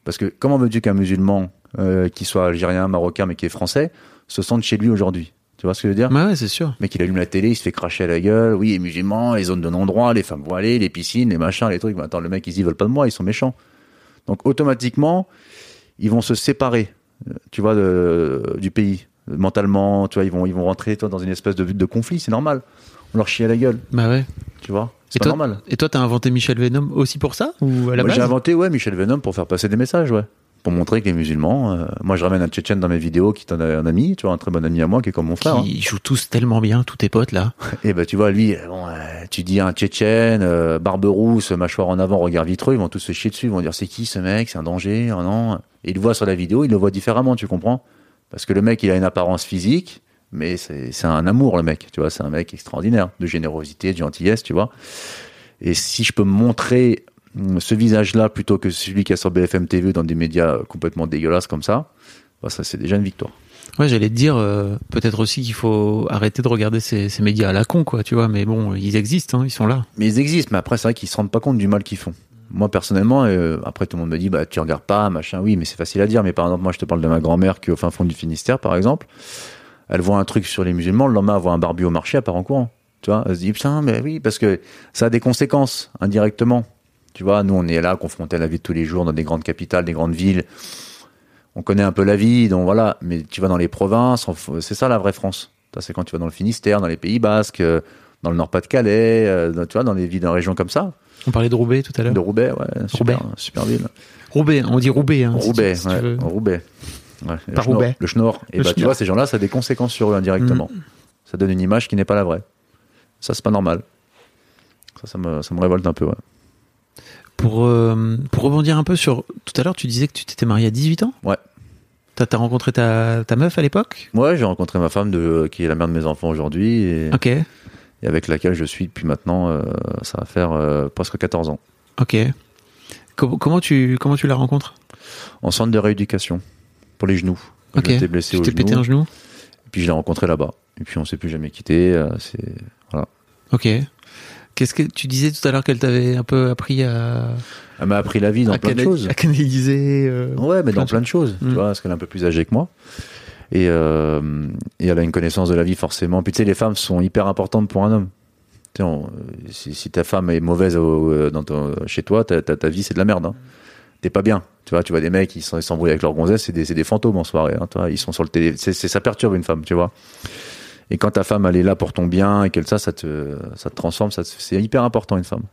Parce que comment veux-tu qu'un musulman euh, qui soit algérien, marocain, mais qui est français, se sente chez lui aujourd'hui Tu vois ce que je veux dire? Ouais, ouais, c'est sûr. mais qu'il allume la télé, il se fait cracher à la gueule. Oui, les musulmans, les zones de non-droit, les femmes voilées, les piscines, les machins, les trucs. Mais attends, le mec, ils ils veulent pas de moi, ils sont méchants. Donc, automatiquement, ils vont se séparer, euh, tu vois, de- du pays. Mentalement, tu vois, ils vont, ils vont rentrer, toi, dans une espèce de, de conflit, c'est normal. On leur chie à la gueule, Bah ouais. tu vois? C'est pas toi, normal. et toi, t'as inventé Michel Venom aussi pour ça? Ou à la Moi, base? j'ai inventé, ouais, Michel Venom pour faire passer des messages, ouais. Pour montrer que les musulmans, euh, moi, je ramène un Tchétchène dans mes vidéos qui est un, un ami, tu vois, un très bon ami à moi, qui est comme mon frère. hein. Qui jouent tous tellement bien, tous tes potes là. <laughs> Et ben tu vois lui, bon, euh, tu dis un Tchétchène, euh, barbe rousse, mâchoire en avant, regard vitreux, ils vont tous se chier dessus, ils vont dire c'est qui ce mec, c'est un danger, oh non. Et ils le voient sur la vidéo, ils le voient différemment, tu comprends? Parce que le mec, il a une apparence physique, mais c'est un amour le mec, tu vois, c'est un mec extraordinaire, de générosité, de gentillesse, tu vois. Et si je peux montrer ce visage-là plutôt que celui qui est sur BFM TV dans des médias complètement dégueulasses comme ça, bah, ça c'est déjà une victoire. Ouais, j'allais te dire, euh, peut-être aussi qu'il faut arrêter de regarder ces, ces médias à la con, quoi, tu vois. Mais bon, ils existent, hein, ils sont là. Mais ils existent, mais après, c'est vrai qu'ils se rendent pas compte du mal qu'ils font. Moi, personnellement, euh, après, tout le monde me dit, bah, tu regardes pas, machin, oui, mais c'est facile à dire. Mais par exemple, moi, je te parle de ma grand-mère qui est au fin fond du Finistère, par exemple. Elle voit un truc sur les musulmans, le lendemain, elle voit un barbu au marché, elle part en courant. Tu vois, elle se dit, putain, mais oui, parce que ça a des conséquences, indirectement. Tu vois, nous, on est là, confrontés à la vie de tous les jours, dans des grandes capitales, des grandes villes. On connaît un peu la vie, donc voilà. Mais tu vas dans les provinces, c'est ça la vraie France. C'est quand tu vas dans le Finistère, dans les Pays Basques, euh, dans le Nord-Pas-de-Calais, euh, dans- tu vois, dans des villes, dans les régions comme ça. On parlait de Roubaix tout à l'heure. De Roubaix, ouais, super, Roubaix. super ville. Roubaix, on dit Roubaix. Hein, si Roubaix, tu- si tu ouais, veux. Roubaix. Ouais, le Pas schnorr- Roubaix. Le schnorr. Et Le bah, tu schnorr. vois, ces gens-là, ça a des conséquences sur eux indirectement. Ça donne une image qui n'est pas la vraie. Ça, c'est pas normal. Ça, ça me, ça me révolte un peu, ouais. Pour, euh, pour rebondir un peu sur. Tout à l'heure, tu disais que tu t'étais marié à 18 ans? Ouais. T'as t'as rencontré ta, ta meuf à l'époque? Ouais, j'ai rencontré ma femme de, qui est la mère de mes enfants aujourd'hui et, Ok, et avec laquelle je suis depuis maintenant, euh, ça va faire euh, presque 14 ans. ok. Com- comment tu, comment tu la rencontres? En centre de rééducation pour les genoux. Ok. J'étais blessé Tu au t'es pété un genou? Et puis je l'ai rencontré là-bas. Et puis on s'est plus jamais quitté. euh, c'est voilà. Ok. Qu'est-ce que tu disais tout à l'heure qu'elle t'avait un peu appris à, Elle m'a appris la vie dans plein de choses. à canaliser euh, Ouais, mais plein dans plein de choses. Tu vois, parce qu'elle est un peu plus âgée que moi. Et, euh, et elle a une connaissance de la vie forcément. Puis tu sais, les femmes sont hyper importantes pour un homme. Tu sais, on- si, si ta femme est mauvaise au- euh, dans ton- chez toi, ta, ta, ta vie c'est de la merde. Hein. T'es pas bien. Tu vois, tu vois des mecs, ils s'embrouillent avec leur gonzesse, c'est des, fantômes en soirée. Hein, tu vois, ils sont sur le télé. Ça perturbe une femme, tu vois. Et quand ta femme elle est là pour ton bien et qu'elle ça, ça te, ça te transforme. Ça, c'est hyper important une femme.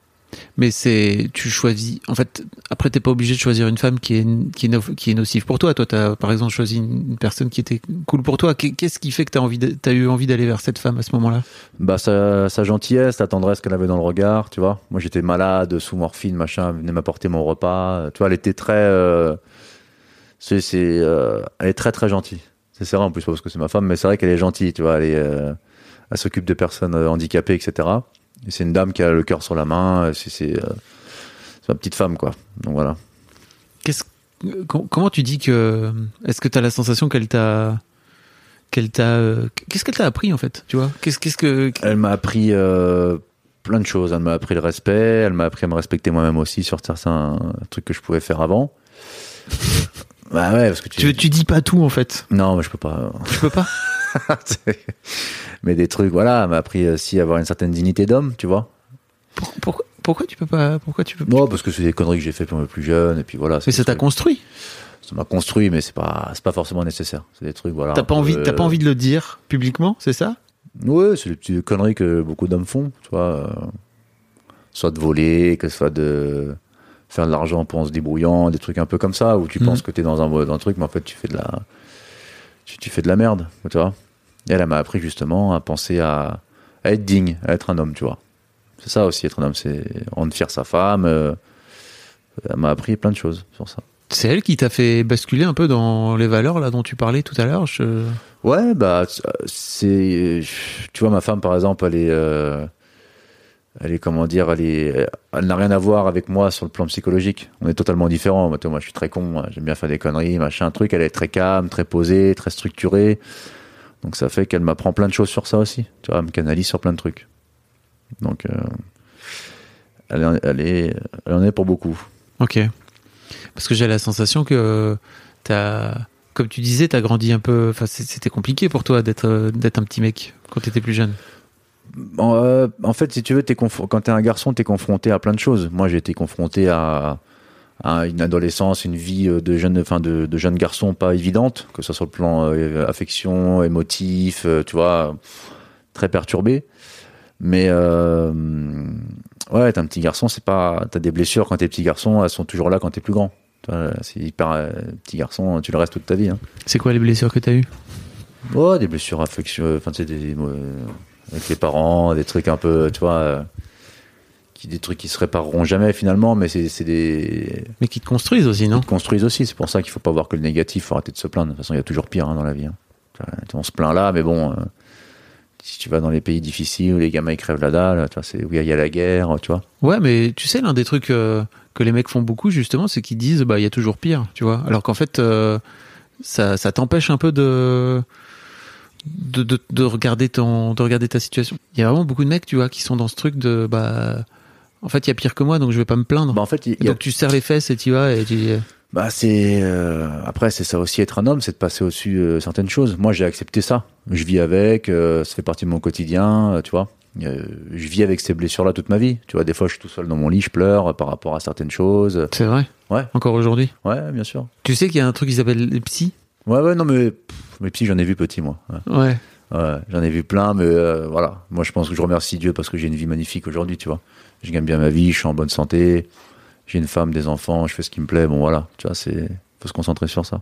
Mais c'est, tu choisis. En fait, après, t'es pas obligé de choisir une femme qui est, qui est, no- qui est nocive pour toi. Toi, t'as par exemple choisi une personne qui était cool pour toi. Qu'est- Qu'est-ce qui fait que t'as envie, de- t'as eu envie d'aller vers cette femme à ce moment-là? Bah sa, sa gentillesse, la tendresse qu'elle avait dans le regard, tu vois. Moi j'étais malade, sous morphine, machin, elle venait m'apporter mon repas. Tu vois, elle était très, euh, c'est, c'est, euh, elle est très très gentille. C'est vrai en plus parce que c'est ma femme, mais c'est vrai qu'elle est gentille, tu vois. Elle euh, elle s'occupe de personnes euh, handicapées, etc. Et c'est une dame qui a le cœur sur la main. C'est, euh, c'est ma petite femme, quoi. Donc voilà. Qu'est-ce, comment tu dis que, est-ce que t'as la sensation qu'elle t'a, qu'elle t'a, qu'est-ce qu'elle t'a appris en fait Tu vois? Qu'est-ce, qu'est-ce que, Elle m'a appris euh, plein de choses. Elle m'a appris le respect. Elle m'a appris à me respecter moi-même aussi sur certains trucs que je pouvais faire avant. Bah ouais, parce que tu. tu, tu dis pas tout en fait. Non, mais je peux pas. Tu peux pas. <laughs> mais des trucs, voilà. M'a appris aussi à avoir une certaine dignité d'homme, tu vois. Pour- pourquoi, pourquoi tu peux pas Pourquoi tu peux Non, parce que c'est des conneries que j'ai fait quand plus jeune, et puis voilà. Mais ça t'a construit. Ça m'a construit, mais c'est pas, c'est pas forcément nécessaire. C'est des trucs, voilà. T'as pas envie, t'as pas euh, envie de le dire publiquement, c'est ça? Ouais, c'est des petites conneries que beaucoup d'hommes font, tu vois. euh, Soit de voler, que ce soit de faire de l'argent pour en se débrouillant, des trucs un peu comme ça, où tu Mhm. penses que t'es dans un, dans un truc, mais en fait, tu fais de la, tu, tu fais de la merde, tu vois. Et elle, elle m'a appris justement à penser à, à être digne, à être un homme, tu vois. C'est ça aussi, être un homme, c'est rendre fier sa femme. euh, elle m'a appris plein de choses sur ça. C'est elle qui t'a fait basculer un peu dans les valeurs là dont tu parlais tout à l'heure. Je... Ouais, bah, c'est. Tu vois, ma femme, par exemple, elle est. euh, elle est, comment dire, elle n'a rien à voir avec moi sur le plan psychologique. On est totalement différents. Moi, moi, je suis très con. J'aime bien faire des conneries, machin, truc. Elle est très calme, très posée, très structurée. Donc, ça fait qu'elle m'apprend plein de choses sur ça aussi. Tu vois, elle me canalise sur plein de trucs. Donc, euh, elle, en- elle est, elle en est pour beaucoup. Ok. Parce que j'ai la sensation que t'as, comme tu disais, t'as grandi un peu. Enfin, c'était compliqué pour toi d'être d'être un petit mec quand t'étais plus jeune. En, euh, en fait, si tu veux, conf- quand t'es un garçon, t'es confronté à plein de choses. Moi, j'ai été confronté à, à une adolescence, une vie euh, de jeune, enfin de, de jeune garçon pas évidente, que ce soit sur le plan euh, affection, émotif, euh, tu vois, très perturbé. Mais ouais, t'es un petit garçon, c'est pas, t'as des blessures quand t'es petit garçon, elles sont toujours là quand t'es plus grand. C'est hyper petit garçon, tu le restes toute ta vie. Hein. C'est quoi les blessures que t'as eues? Ouais, des blessures affectionnelles, enfin, sais, des, euh, avec les parents, des trucs un peu, tu vois, euh, qui, des trucs qui se répareront jamais finalement, mais c'est des. Mais qui te construisent aussi, non? Qui te construisent aussi. C'est pour ça qu'il faut pas voir que le négatif, faut arrêter de se plaindre. De toute façon, il y a toujours pire hein, dans la vie. hein. On se plaint là, mais bon, euh, si tu vas dans les pays difficiles où les gamins ils crèvent la dalle, tu vois, c'est où il y a la guerre, tu vois. Ouais, mais tu sais, l'un des trucs euh, que les mecs font beaucoup, justement, c'est qu'ils disent, bah, il y a toujours pire, tu vois. Alors qu'en fait, euh, ça, ça t'empêche un peu de, de, de, de regarder ton, de regarder ta situation. Il y a vraiment beaucoup de mecs, tu vois, qui sont dans ce truc de, bah, en fait, il y a pire que moi, donc je vais pas me plaindre. Bah, en fait, y a- donc tu serres les fesses et tu vas et tu Bah c'est euh, après c'est ça aussi être un homme, c'est de passer au-dessus euh, certaines choses. Moi j'ai accepté ça, je vis avec, euh, ça fait partie de mon quotidien, tu vois. Je vis avec ces blessures-là toute ma vie. Tu vois, des fois je suis tout seul dans mon lit, je pleure par rapport à certaines choses. c'est vrai Ouais. Encore aujourd'hui. Ouais, bien sûr. Tu sais qu'il y a un truc qui s'appelle les psys Ouais, ouais, non mais pff, mes psys j'en ai vu petit moi. Ouais. Ouais. Ouais, j'en ai vu plein, mais euh, voilà. Moi je pense que je remercie Dieu parce que j'ai une vie magnifique aujourd'hui, tu vois. Je gagne bien ma vie, je suis en bonne santé, j'ai une femme, des enfants, je fais ce qui me plaît. Bon voilà, tu vois, c'est faut se concentrer sur ça.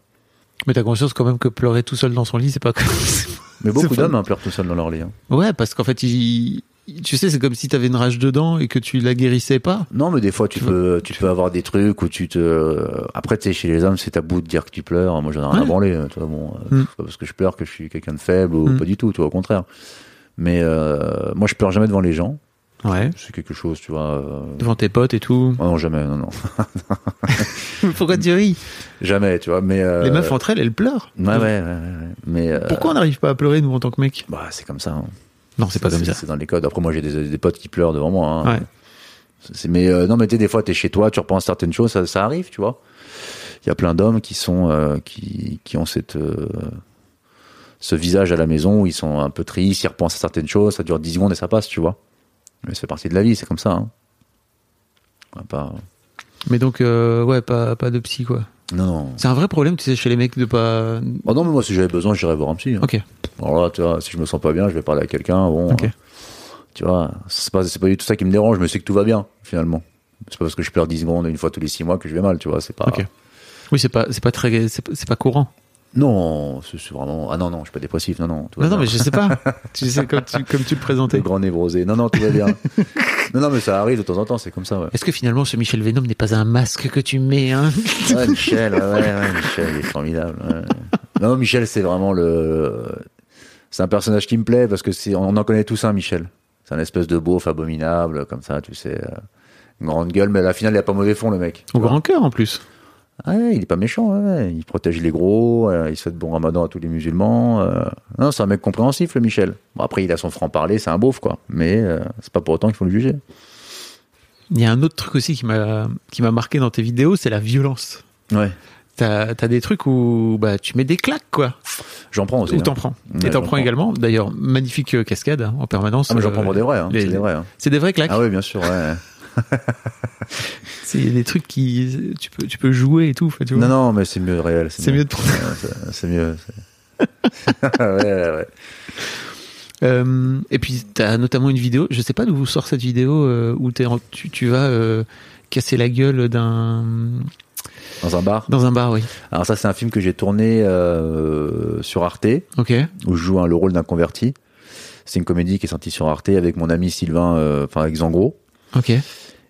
Mais t'as conscience quand même que pleurer tout seul dans son lit, c'est pas <laughs> Mais beaucoup d'hommes hein, pleurent tout seuls dans leur lit. hein. Ouais, parce qu'en fait, il- tu sais, c'est comme si t'avais une rage dedans et que tu la guérissais pas. Non, mais des fois, tu Tu peux, tu peux avoir des trucs où tu te. Après, tu sais, chez les hommes, c'est tabou de dire que tu pleures. Moi, j'en ai rien Ouais. à branler. Tu vois, bon, Mm. c'est pas parce que je pleure que je suis quelqu'un de faible ou Mm. pas du tout, tu vois, au contraire. Mais euh, moi, je pleure jamais devant les gens. Ouais. C'est quelque chose, tu vois. euh, Devant tes potes et tout. oh non, jamais, non, non. <laughs> Pourquoi tu ris? Jamais, tu vois. Mais. euh, Les meufs entre elles, elles pleurent. Ouais, ouais, ouais, ouais, ouais. Mais. Pourquoi on n'arrive pas à pleurer, nous, en tant que mec Bah, c'est comme ça. hein. Non, c'est pas comme ça. C'est dans les codes. Après, moi, j'ai des, des potes qui pleurent devant moi. hein. Ouais. C'est- Mais euh, non, mais tu des fois, t'es chez toi, tu repenses certaines choses, ça, ça arrive, tu vois. Il y a plein d'hommes qui sont euh, qui, qui ont cette euh, ce visage à la maison où ils sont un peu tristes, ils repensent à certaines choses, ça dure 10 secondes et ça passe, tu vois. Mais c'est partie de la vie, c'est comme ça. Hein. On va pas- Mais donc, ouais, pas, pas de psy, quoi. Non, non. C'est un vrai problème, tu sais, chez les mecs de pas. Oh non, mais moi, si j'avais besoin, j'irais voir un psy. hein. Ok. Alors là, tu vois, si je me sens pas bien, je vais parler à quelqu'un. Bon, Ok. euh, tu vois, c'est pas, c'est pas du tout ça qui me dérange, mais c'est que tout va bien, finalement. C'est pas parce que je pleure 10 secondes une fois tous les 6 mois que je vais mal, tu vois. C'est pas. Ok. Oui, c'est pas, c'est pas très, c'est pas courant. Non, c'est vraiment. Ah non, non, je suis pas dépressif, non, non. tout Non, non, mais je sais pas. <laughs> tu sais, comme tu, comme tu le présentais. grand névrosé. Non, non, tout va bien. <laughs> non, non, mais ça arrive de temps en temps, c'est comme ça, ouais. Est-ce que finalement, ce Michel Venom n'est pas un masque que tu mets, hein Ouais, Michel, ouais, ouais, Michel, il est formidable. ouais. Non, Michel, c'est vraiment le. C'est un personnage qui me plaît parce que c'est, on en connaît tous un, Michel. C'est un espèce de beauf abominable, comme ça, tu sais. euh, Une grande gueule, mais à la finale, il a pas mauvais fond, le mec. Au grand cœur, en plus. Ah ouais, il est pas méchant, ouais, il protège les gros, euh, il souhaite bon ramadan à tous les musulmans. euh. Non, c'est un mec compréhensif, le Michel. Bon, après, il a son franc-parler, c'est un beauf, quoi. Mais euh, c'est pas pour autant qu'il faut le juger. Il y a un autre truc aussi qui m'a, qui m'a marqué dans tes vidéos, c'est la violence. Ouais. T'as, des trucs où, bah, tu mets des claques, quoi. J'en prends aussi. Ou hein. t'en prends. Ouais, Et t'en prends également. D'ailleurs, magnifique euh, cascade, hein, en permanence. Ah, mais j'en prends pour des vrais, hein. c'est des vrais. C'est des vrais claques. Ah oui, bien sûr, ouais. <laughs> C'est des trucs qui, tu peux, tu peux jouer et tout. tu vois. Non, non, mais c'est mieux réel. C'est mieux de prendre. C'est- mieux. c'est- <laughs> ouais, ouais, ouais. Euh, et puis, t'as notamment une vidéo, je sais pas d'où sort cette vidéo, euh, où tu, tu vas euh, casser la gueule d'un. Dans un bar. Dans un bar, oui. Alors ça, c'est un film que j'ai tourné sur Arte, Ok. où je joue hein, le rôle d'un converti. C'est une comédie qui est sortie sur Arte avec mon ami Sylvain, enfin avec Zangro. Ok.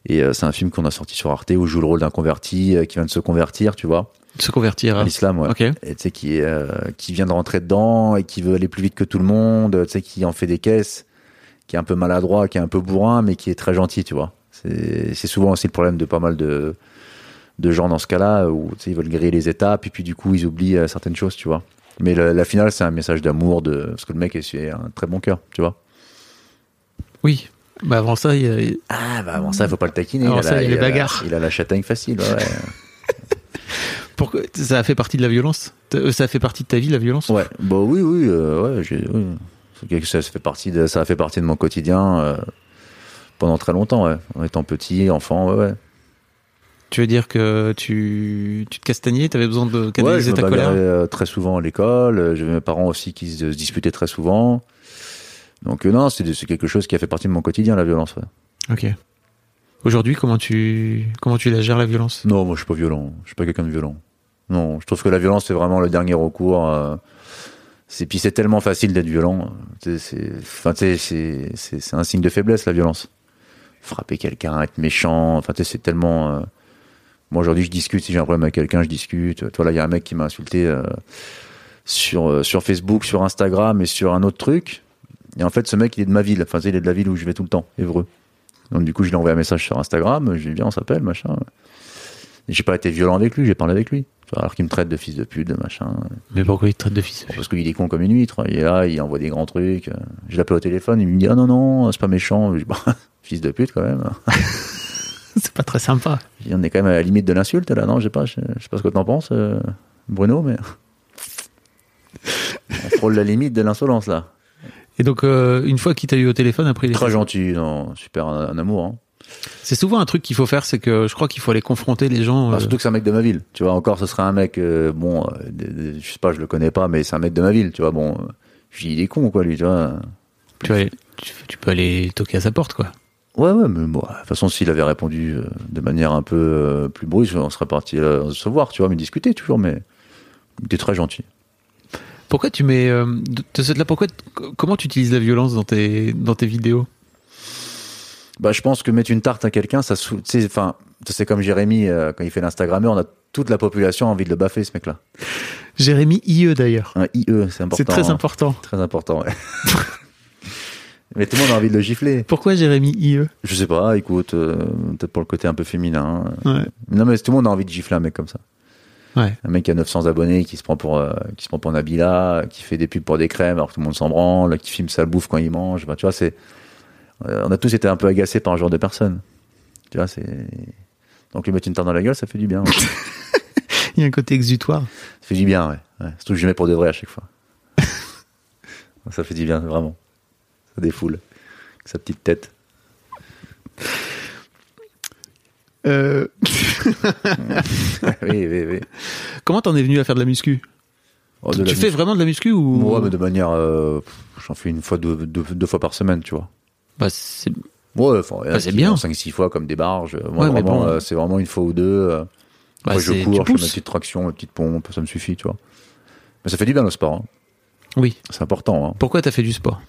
Et euh, c'est un film qu'on a sorti sur Arte où je joue le rôle d'un converti euh, qui vient de se convertir, tu vois, Se convertir. à hein. l'islam, ouais. Et tu sais, qui, est, euh, qui vient de rentrer dedans et qui veut aller plus vite que tout le monde, tu sais, qui en fait des caisses, qui est un peu maladroit, qui est un peu bourrin, mais qui est très gentil, tu vois. C'est souvent aussi le problème de pas mal de, de gens dans ce cas-là, où tu sais, ils veulent griller les étapes, et puis du coup, ils oublient certaines choses, tu vois. Mais la, la finale, c'est un message d'amour, de parce que le mec est c'est un très bon cœur, tu vois. Oui. Bah avant ça, il y a- Ah, bah avant ça, il faut pas le taquiner. Avant il, a la, il y a les a la- bagarres. il a la châtaigne facile, ouais. <laughs> pourquoi ça a fait partie de la violence? T- Ça a fait partie de ta vie, la violence? Ouais, bah oui, oui, euh, ouais, oui. Ça, fait partie de, ça a fait partie de mon quotidien euh, pendant très longtemps, ouais. En étant petit, enfant, ouais, ouais. Tu veux dire que tu, tu te castagnais, t'avais besoin de Ouais, je canaliser me ta colère? euh, très souvent à l'école. euh, J'avais mes parents aussi qui se disputaient très souvent. Donc euh, non, c'est c'est quelque chose qui a fait partie de mon quotidien, la violence. ouais. Ok. Aujourd'hui, comment tu, comment tu la gères la violence? Non, moi je suis pas violent. Je suis pas quelqu'un de violent. Non, je trouve que la violence c'est vraiment le dernier recours. euh, c'est puis c'est tellement facile d'être violent. C'est, c'est- enfin, un signe de faiblesse la violence. Frapper quelqu'un, être méchant. Enfin, c'est tellement. euh, Moi aujourd'hui, je discute. Si j'ai un problème avec quelqu'un, je discute. Tu vois là, il y a un mec qui m'a insulté euh, sur euh, sur Facebook, sur Instagram et sur un autre truc. Et en fait, ce mec, il est de ma ville. Enfin, il est de la ville où je vais tout le temps, Évreux. Donc du coup, je lui ai envoyé un message sur Instagram. Je lui ai dit, viens, on s'appelle, machin. J'ai pas été violent avec lui, j'ai parlé avec lui. Alors qu'il me traite de fils de pute, de machin. Mais pourquoi il te traite de fils Parce qu'il est con comme une huître. Il est là, il envoie des grands trucs. Je l'appelle au téléphone, il me dit, ah non, non, c'est pas méchant. Je dis, bah, <laughs> fils de pute quand même. <laughs> C'est pas très sympa. Dis, On est quand même à la limite de l'insulte là, non? Je sais pas, je sais pas ce que t'en penses, euh, Bruno, mais. <laughs> On frôle la limite de l'insolence là. Et donc, euh, une fois qu'il t'a eu au téléphone, après, il est- Très gentil, non, super, un, un amour. Hein. c'est souvent un truc qu'il faut faire, c'est que je crois qu'il faut aller confronter les gens. Euh, surtout que c'est un mec de ma ville. Tu vois, encore, ce serait un mec, euh, bon, je sais pas, je le connais pas, mais c'est un mec de ma ville. Tu vois, bon, il est con, quoi, lui, tu vois. tu, peux aller toquer à sa porte, quoi. Ouais, ouais, mais bon, de toute façon, s'il avait répondu de manière un peu plus brusque, on serait parti se voir, tu vois, mais discuter toujours, mais il était très gentil. Pourquoi tu mets euh, de, cette là pourquoi comment tu utilises la violence dans tes dans tes vidéos? Bah, je pense que mettre une tarte à quelqu'un, ça, enfin, c'est comme Jérémy, euh, quand il fait l'Instagrammeur, on a toute la population a envie de le baffer, ce mec-là. Jérémy IE d'ailleurs. Un IE, c'est important. C'est très hein. important. Très important, ouais. <laughs> mais tout le monde a envie de le gifler. Pourquoi Jérémy IE Je sais pas, écoute, euh, peut-être pour le côté un peu féminin. Ouais. Non, mais tout le monde a envie de gifler un mec comme ça. Ouais. Un mec qui a 900 abonnés, qui se prend pour, euh, qui se prend pour Nabila, qui fait des pubs pour des crèmes alors que tout le monde s'en branle, qui filme sa bouffe quand il mange. Enfin, tu vois, c'est, euh, on a tous été un peu agacés par un genre de personne. Tu vois, c'est, donc lui mettre une tarte dans la gueule, ça fait du bien. <laughs> ouais. ça Il y a un côté exutoire. fait du bien, ouais. ouais. Surtout que je mets pour de vrai à chaque fois. <laughs> ça fait du bien, vraiment. Ça défoule. Avec sa petite tête. Euh, <laughs> oui, oui, oui. comment t'en es venu à faire de la muscu? Oh, de Tu la fais vraiment de la muscu ou? Ouais, mais de manière. euh, J'en fais une fois, deux, deux, deux fois par semaine, tu vois. Bah, c'est- Ouais, enfin, Bah, c'est bien. font 5-6 fois comme des barges. Moi, Ouais, mais vraiment, bon. euh, c'est vraiment une fois ou deux. bah, Après, je cours, je fais ma petite traction, ma petite pompe, ça me suffit, tu vois. Mais ça fait du bien le sport, hein. Oui. c'est important. Hein. Pourquoi t'as fait du sport?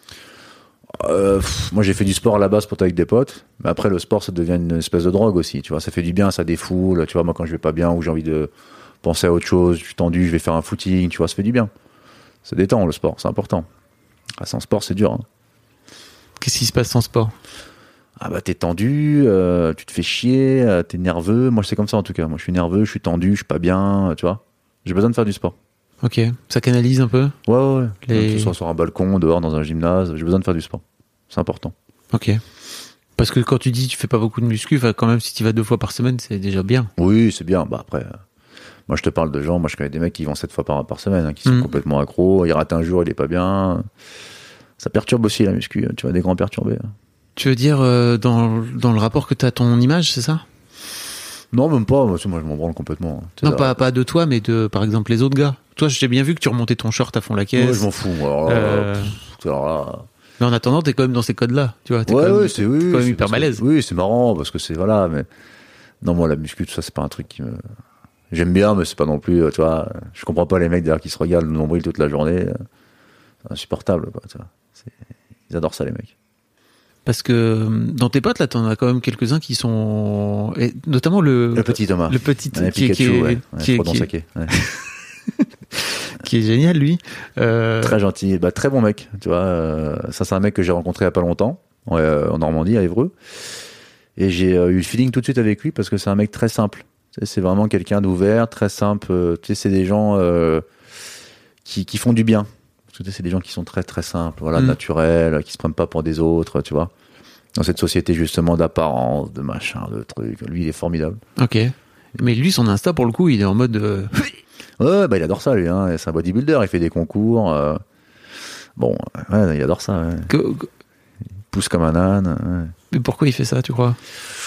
Euh, pff, moi, j'ai fait du sport à la base pour être avec des potes, mais après, le sport, ça devient une espèce de drogue aussi, tu vois. Ça fait du bien, ça défoule, tu vois. Moi, quand je vais pas bien ou j'ai envie de penser à autre chose, je suis tendu, je vais faire un footing, tu vois, ça fait du bien. Ça détend le sport, c'est important. Ah, sans sport, c'est dur. hein. Qu'est-ce qui se passe sans sport? Ah bah t'es tendu, euh, tu te fais chier, euh, t'es nerveux. Moi c'est comme ça en tout cas. Moi je suis nerveux, je suis tendu, je suis pas bien, tu vois. J'ai besoin de faire du sport. Ok. Ça canalise un peu Ouais ouais. Les- Que ce soit sur un balcon, dehors, dans un gymnase, j'ai besoin de faire du sport. C'est important. Ok. Parce que quand tu dis tu fais pas beaucoup de muscu, quand même si tu vas deux fois par semaine, c'est déjà bien. Oui c'est bien. Bah après, euh, moi je te parle de gens, moi je connais des mecs qui vont sept fois par, par semaine, hein, qui sont Mhm. complètement accros. Il rate un jour, il est pas bien. Ça perturbe aussi la muscu. Tu vois des grands perturbés. hein. Tu veux dire euh, dans, dans le rapport que tu as à ton image, c'est ça? Non même pas. Moi, je m'en branle complètement. Non, pas, pas de toi, mais de par exemple les autres gars. Toi, j'ai bien vu que tu remontais ton short à fond la Ouais, caisse. je m'en fous. Alors Euh, pff, alors là, mais en attendant, t'es quand même dans ces codes-là. Tu vois, t'es ouais, quand même, ouais, c'est oui, quand même hyper que- malaise. Oui, c'est marrant parce que c'est voilà, mais non, moi la muscu, tout ça, c'est pas un truc qui me. J'aime bien, mais c'est pas non plus, euh, tu vois. Je comprends pas les mecs derrière qui se regardent le nombril toute la journée. euh, C'est insupportable, quoi. Tu vois. C'est- Ils adorent ça, les mecs. Parce que dans tes potes, là, t'en as quand même quelques-uns qui sont. Et notamment le. Le petit Thomas. Le petit Ouais, qui, est- qui Pikachu, est, ouais. qui, est, qui est-. <laughs> qui est génial, lui. Euh, Très gentil, bah, très bon mec. Tu vois, euh, ça c'est un mec que j'ai rencontré il y a pas longtemps, euh, en Normandie, à Évreux, et j'ai eu le feeling tout de suite avec lui parce que c'est un mec très simple. C'est vraiment quelqu'un d'ouvert, très simple. Tu sais, c'est des gens euh, qui, qui font du bien. Parce que c'est des gens qui sont très très simples, voilà, Mm. naturels, qui se prennent pas pour des autres, tu vois. Dans cette société justement d'apparence, de machin, de trucs. Lui, il est formidable. Ok. Mais lui, son Insta, pour le coup, il est en mode. euh, Ouais, bah il adore ça lui. Hein. C'est un bodybuilder, il fait des concours. euh, Bon, ouais, il adore ça. ouais. que- que- pousse comme un âne. ouais. mais pourquoi il fait ça, tu crois?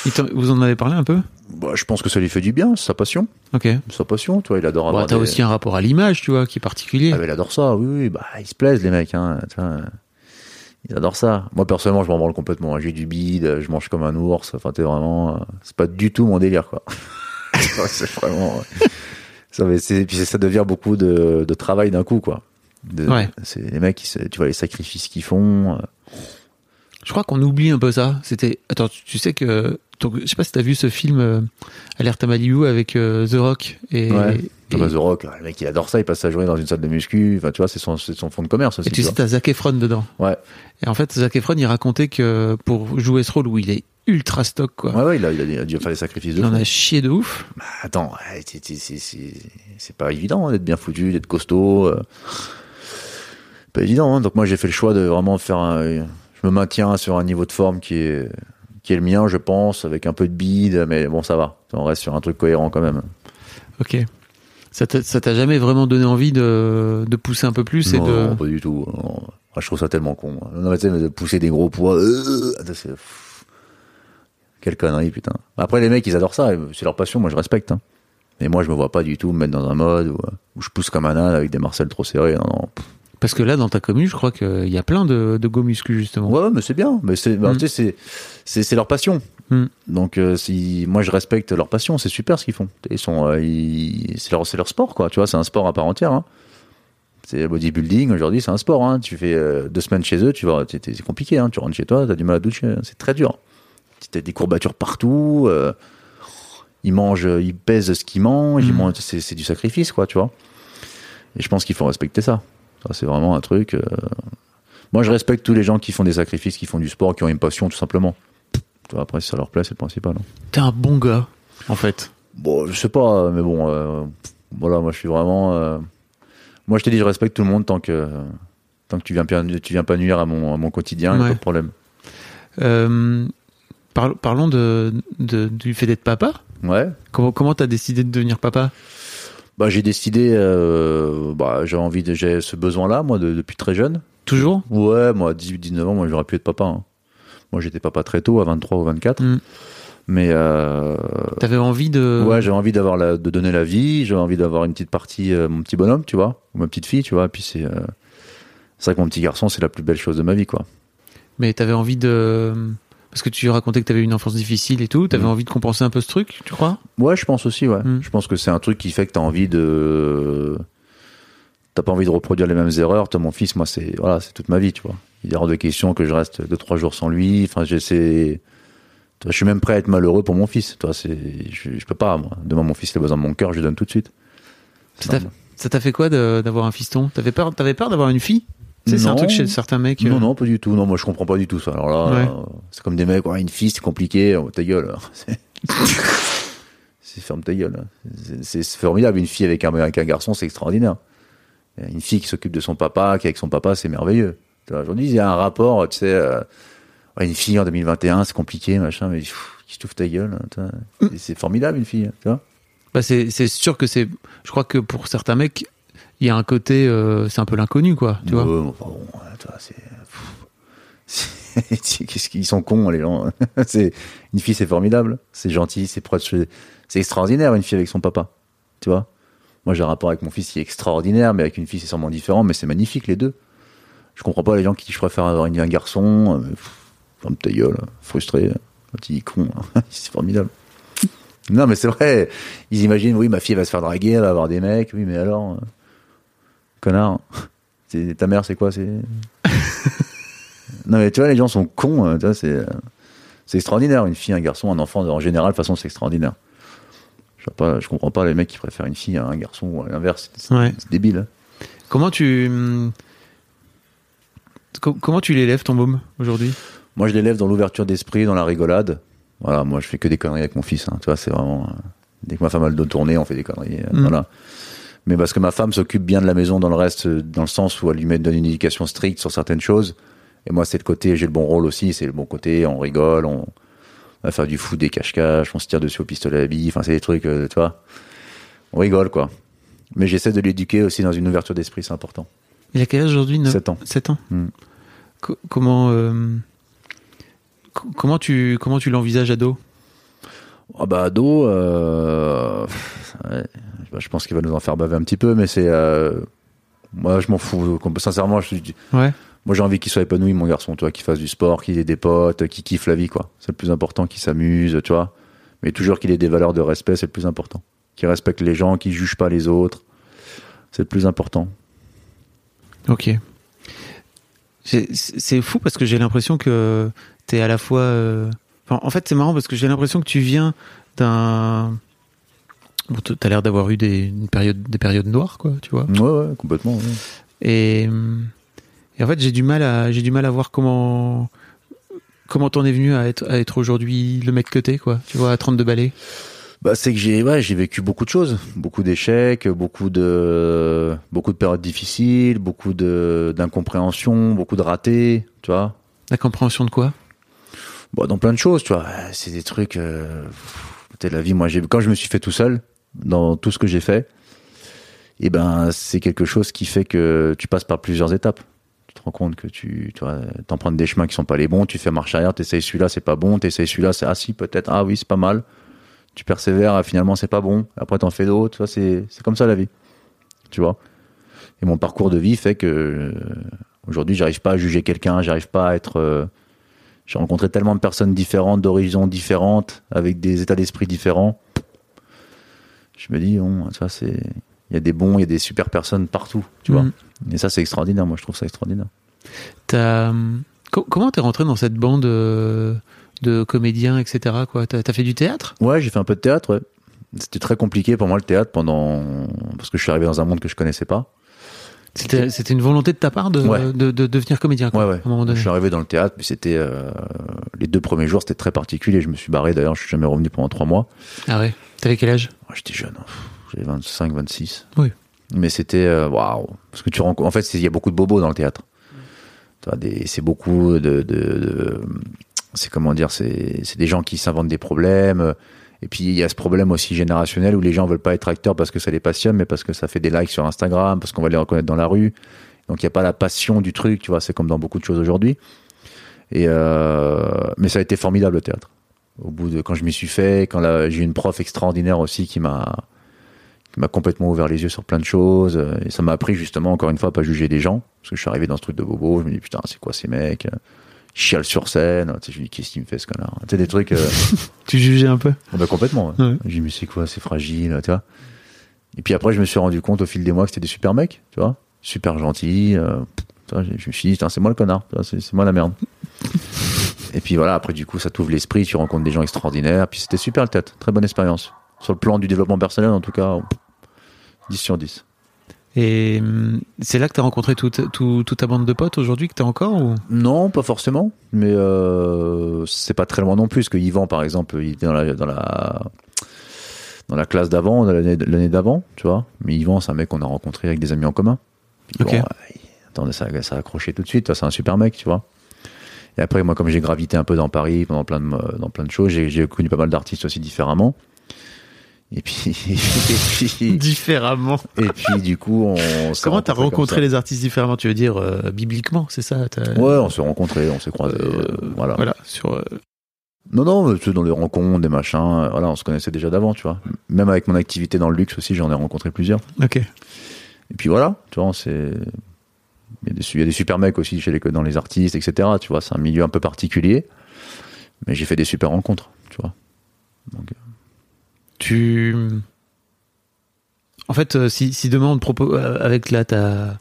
Il Vous en avez parlé un peu? Bah, je pense que ça lui fait du bien, c'est sa passion. Ok. Sa passion, tu vois, il adore avoir t'as des- aussi un rapport à l'image, tu vois, qui est particulier. Ah, mais il adore ça, oui, oui, bah, ils se plaisent, les mecs, hein, tu vois. Ils adorent ça. Moi, personnellement, je m'en branle complètement. J'ai du bide, je mange comme un ours. Enfin, t'es vraiment, euh, c'est pas du tout mon délire, quoi. <laughs> c'est vraiment, ça, mais puis ça devient beaucoup de, de travail d'un coup, quoi. De- Ouais. C'est les mecs, qui tu vois, les sacrifices qu'ils font. euh, Je crois qu'on oublie un peu ça. C'était. Attends, tu, tu sais que. donc, je sais pas si t'as vu ce film euh, Alerte à Malibu avec euh, The Rock et. Ouais. Thomas The Rock, le mec, il adore ça, il passe sa journée dans une salle de muscu. Enfin, tu vois, c'est son, son fond de commerce aussi. et tu sais, vois. t'as Zac Efron dedans. Ouais. Et en fait, Zac Efron, il racontait que pour jouer ce rôle où il est ultra stock, quoi. Ouais, ouais, il a, il a- dû faire des sacrifices de il en a chié de ouf. Bah, attends, c'est pas évident hein, d'être bien foutu, d'être costaud. euh. Pas évident. hein. Donc moi j'ai fait le choix de vraiment faire un. Je me maintiens sur un niveau de forme qui est qui est le mien, je pense, avec un peu de bide, mais bon ça va. On reste sur un truc cohérent quand même. Ok. Ça t'a jamais vraiment donné envie de, de pousser un peu plus et non, de. non, pas du tout. non. Je trouve ça tellement con. Non, mais de pousser des gros poids. euh. Quelle connerie, putain. Après, les mecs, ils adorent ça. C'est leur passion. Moi, je respecte. hein. Mais moi, je me vois pas du tout me mettre dans un mode où, où je pousse comme un âne avec des marcelles trop serrées. Non, non. pff. Parce que là, dans ta commune, je crois qu'il y a plein de, de go muscu, justement. Ouais, mais c'est bien. Mais c'est, bah, Mm. tu sais, c'est, leur passion. Mm. Donc, euh, si, moi, je respecte leur passion. C'est super ce qu'ils font. Ils sont, euh, c'est leur, sport, quoi. Tu vois, c'est un sport à part entière. Hein. C'est bodybuilding aujourd'hui, c'est un sport. Hein. Tu fais euh, deux semaines chez eux, tu vas, c'est, compliqué. Hein. Tu rentres chez toi, t'as du mal à doucher. C'est très dur. T'as des courbatures partout. euh, ils mangent, ils pèsent ce qu'ils mangent. Ils Mm. mangent c'est du sacrifice, quoi. Tu vois. Et je pense qu'il faut respecter ça. C'est vraiment un truc. euh, moi, je respecte tous les gens qui font des sacrifices, qui font du sport, qui ont une passion, tout simplement. Tu après, si ça leur plaît, c'est le principal. hein. T'es un bon gars, en fait. Bon, je sais pas, mais bon, euh, voilà, moi, je suis vraiment. euh, moi, je te dis, je respecte tout le monde tant que tant que tu viens, pas- tu viens pas nuire à mon, à mon quotidien, y a pas de problème. Euh, parl- parlons de, de- du fait d'être papa. Ouais. Comment comment t'as décidé de devenir papa? Bah, j'ai décidé, euh, bah, j'ai envie j'ai ce besoin-là, moi, de- depuis très jeune. Toujours? Ouais, moi, 18, 19 ans, moi, j'aurais pu être papa. hein. Moi, j'étais papa très tôt, à 23 ou 24. Mm. Mais, euh, T'avais envie de. Ouais, j'avais envie d'avoir la, de donner la vie, j'avais envie d'avoir une petite partie, euh, mon petit bonhomme, tu vois, ou ma petite fille, tu vois. Puis c'est, c'est vrai que mon petit garçon, c'est la plus belle chose de ma vie, quoi. Mais t'avais envie de. Parce que tu racontais que t'avais une enfance difficile et tout. T'avais Mm. envie de compenser un peu ce truc, tu crois? Ouais, je pense aussi, ouais. Mm. Je pense que c'est un truc qui fait que t'as envie de, t'as pas envie de reproduire les mêmes erreurs. Toi, mon fils, moi, c'est, voilà, c'est toute ma vie, tu vois. Il est hors de question que je reste deux, trois jours sans lui. Enfin, j'essaie, tu je suis même prêt à être malheureux pour mon fils. Toi, c'est, je, je peux pas, moi. Demain, mon fils, il a besoin de mon cœur, je lui donne tout de suite. Ça t'a- fait quoi d'avoir un fiston? T'avais peur, t'avais peur d'avoir une fille? Tu sais, c'est un truc chez certains mecs. euh, Non, non, pas du tout. Non, moi, je comprends pas du tout ça. Alors là, Ouais. euh, c'est comme des mecs, ouais, une fille, c'est compliqué. Oh, ta gueule. <laughs> C'est- ferme ta gueule. C'est- formidable. Une fille avec un, avec un garçon, c'est extraordinaire. Une fille qui s'occupe de son papa, qui est avec son papa, c'est merveilleux. Aujourd'hui, il y a un rapport, tu sais, euh, une fille en 2021, c'est compliqué, machin, mais pff, qui se touche ta gueule. C'est- formidable, une fille. Tu vois Bah c'est sûr que c'est. Je crois que pour certains mecs, il y a un côté, euh, c'est un peu l'inconnu, quoi. Tu vois. Qu'est-ce qu'ils sont cons, les gens. <laughs> c'est une fille, c'est formidable, c'est gentil, c'est proche, c'est extraordinaire une fille avec son papa. Tu vois. Moi, j'ai un rapport avec mon fils qui est extraordinaire, mais avec une fille, c'est sûrement différent, mais c'est magnifique les deux. Je comprends pas les gens qui disent je préfère avoir une, un garçon. euh, Ferme ta gueule, frustré, petit con. <laughs> c'est formidable. Non, mais c'est vrai. Ils imaginent, oui, ma fille va se faire draguer, elle va avoir des mecs. Oui, mais alors, euh, connard. <laughs> C'est- Ta mère, c'est quoi C'est? Non, mais tu vois, les gens sont cons. euh, tu vois, c'est, euh, c'est extraordinaire. Une fille, un garçon, un enfant, en général, de toute façon, c'est extraordinaire. Je, vois pas, je comprends pas les mecs qui préfèrent une fille à un garçon ou à l'inverse. C'est, Ouais. débile. hein. Comment tu. co- comment tu l'élèves ton môme aujourd'hui? Moi, je l'élève dans l'ouverture d'esprit, dans la rigolade. Voilà, moi, je fais que des conneries avec mon fils. hein. Tu vois, c'est vraiment. euh, dès que ma femme a le dos tourné, on fait des conneries. Mm. Voilà. Mais parce que ma femme s'occupe bien de la maison dans le reste, dans le sens où elle lui met, donne une éducation stricte sur certaines choses. Et moi, c'est le côté, j'ai le bon rôle aussi, c'est le bon côté, on rigole, on, on va faire du foot, des cache-cache, on se tire dessus au pistolet à billes, enfin, c'est des trucs, euh, tu vois. On rigole, quoi. Mais j'essaie de l'éduquer aussi dans une ouverture d'esprit, c'est important. Il a quel âge aujourd'hui Neuf- 7 ans. 7 ans. Mm. Co- comment. euh, co- comment tu, comment tu l'envisages ado? Ah bah ado, euh, ouais, bah, je pense qu'il va nous en faire baver un petit peu, mais c'est euh, moi je m'en fous. Sincèrement, je, suis- Ouais. moi j'ai envie qu'il soit épanoui, mon garçon, tu vois, qu'il fasse du sport, qu'il ait des potes, qu'il kiffe la vie, quoi. C'est le plus important, qu'il s'amuse, tu vois. Mais toujours qu'il ait des valeurs de respect, c'est le plus important. Qu'il respecte les gens, qu'il juge pas les autres, c'est le plus important. Ok. C'est- fou parce que j'ai l'impression que t'es à la fois. euh, enfin, en fait, c'est marrant parce que j'ai l'impression que tu viens d'un. Bon, t'as l'air d'avoir eu des, une période, des périodes noires, quoi, tu vois. Ouais, ouais, complètement. ouais. Et, et en fait, j'ai du mal à, j'ai du mal à voir comment, comment t'en es venu à être, à être aujourd'hui le mec que t'es, quoi. Tu vois, à 32 balais. Bah, c'est que j'ai ouais, j'ai vécu beaucoup de choses, beaucoup d'échecs, beaucoup de beaucoup de périodes difficiles, beaucoup de d'incompréhension, beaucoup de ratés, tu vois. La compréhension de quoi? Bon, dans plein de choses, tu vois. C'est des trucs. Euh, peut-être la vie. Moi, j'ai quand je me suis fait tout seul dans tout ce que j'ai fait, et ben c'est quelque chose qui fait que tu passes par plusieurs étapes. Tu te rends compte que tu tu vois, t'empruntes des chemins qui sont pas les bons, tu fais marche arrière, t'essayes celui-là, c'est pas bon, t'essayes celui-là, c'est ah si peut-être ah oui c'est pas mal. Tu persévères, ah, finalement c'est pas bon. Après t'en fais d'autres, c'est c'est comme ça la vie, tu vois? Et mon parcours de vie fait que euh, aujourd'hui j'arrive pas à juger quelqu'un, j'arrive pas à être euh, j'ai rencontré tellement de personnes différentes, d'horizons différentes, avec des états d'esprit différents. Je me dis, c'est, il y a des bons, il y a des super personnes partout, tu vois. Mhm. Et ça c'est extraordinaire. Moi je trouve ça extraordinaire. T'as, hum, co- comment t'es rentré dans cette bande euh, de comédiens, etc. Quoi? T'as, fait du théâtre? Ouais, j'ai fait un peu de théâtre. ouais. C'était très compliqué pour moi le théâtre pendant parce que je suis arrivé dans un monde que je connaissais pas. C'était, une volonté de ta part de, Ouais. de, de devenir comédien, quoi, Ouais, ouais. à un moment donné. Je suis arrivé dans le théâtre, mais c'était euh, les deux premiers jours, c'était très particulier. Je me suis barré d'ailleurs, je suis jamais revenu pendant trois mois. Ah ouais. T'avais quel âge? Ouais, J'étais jeune, hein. j'avais 25, 26. Oui. Mais c'était euh, waouh, parce que tu rencontres. En fait, il y a beaucoup de bobos dans le théâtre. Tu vois, des- C'est beaucoup de, de, de- c'est comment dire, c'est c'est des gens qui s'inventent des problèmes. Et puis il y a ce problème aussi générationnel où les gens veulent pas être acteurs parce que ça les passionne, mais parce que ça fait des likes sur Instagram, parce qu'on va les reconnaître dans la rue. Donc il y a pas la passion du truc, tu vois. C'est comme dans beaucoup de choses aujourd'hui. Et euh, mais ça a été formidable le théâtre. Au bout de quand je m'y suis fait, quand j'ai eu une prof extraordinaire aussi qui m'a m'a complètement ouvert les yeux sur plein de choses. euh, Et ça m'a appris justement, encore une fois, à pas juger les gens. Parce que je suis arrivé dans ce truc de bobo, je me dis putain, c'est quoi ces mecs Ils chialent sur scène. Tu sais, je me dis qu'est-ce qu'il me fait ce connard Tu sais, des trucs. euh, <laughs> Tu jugeais un peu bah, complètement. ouais. Ouais. J'ai dit mais c'est quoi, c'est fragile, tu vois. Et puis après, je me suis rendu compte au fil des mois que c'était des super mecs, tu vois. Super gentils. euh, tu vois, je me suis dit, c'est moi le connard, c'est moi la merde. Et puis voilà, après du coup, ça t'ouvre l'esprit, tu rencontres des gens extraordinaires. Puis c'était super le tête, très bonne expérience. Sur le plan du développement personnel, en tout cas, 10 sur 10. Et hum, c'est là que t'as rencontré toute, tout- toute ta bande de potes aujourd'hui que t'as encore ou? Non, pas forcément, mais euh, c'est pas très loin non plus. Parce que Yvan, par exemple, il était dans la, dans la, dans la classe d'avant, l'année d'avant, tu vois. Mais Yvan, c'est un mec qu'on a rencontré avec des amis en commun. Puis Ok. bon, attends, ça, ça a accroché tout de suite. C'est un super mec, tu vois. Et après, moi, comme j'ai gravité un peu dans Paris, pendant plein de, dans plein de choses, j'ai connu pas mal d'artistes aussi différemment. Et puis, <laughs> et puis, Différemment. et puis, du coup, on. Comment t'as rencontré les artistes différemment Tu veux dire euh, bibliquement, c'est ça Ouais, on s'est rencontrés, on s'est croisés. Euh, euh, voilà. Voilà, sur. Non, non, dans les rencontres, des machins, voilà, on se connaissait déjà d'avant, tu vois. Même avec mon activité dans le luxe aussi, j'en ai rencontré plusieurs. Ok. Et puis voilà, tu vois, c'est. Il y, a des, su- il y a des super mecs aussi chez les, dans les artistes, etc. Tu vois, c'est un milieu un peu particulier. Mais j'ai fait des super rencontres, tu vois. Donc, Tu. En fait, euh, si, si demain on te propose euh, avec là ta.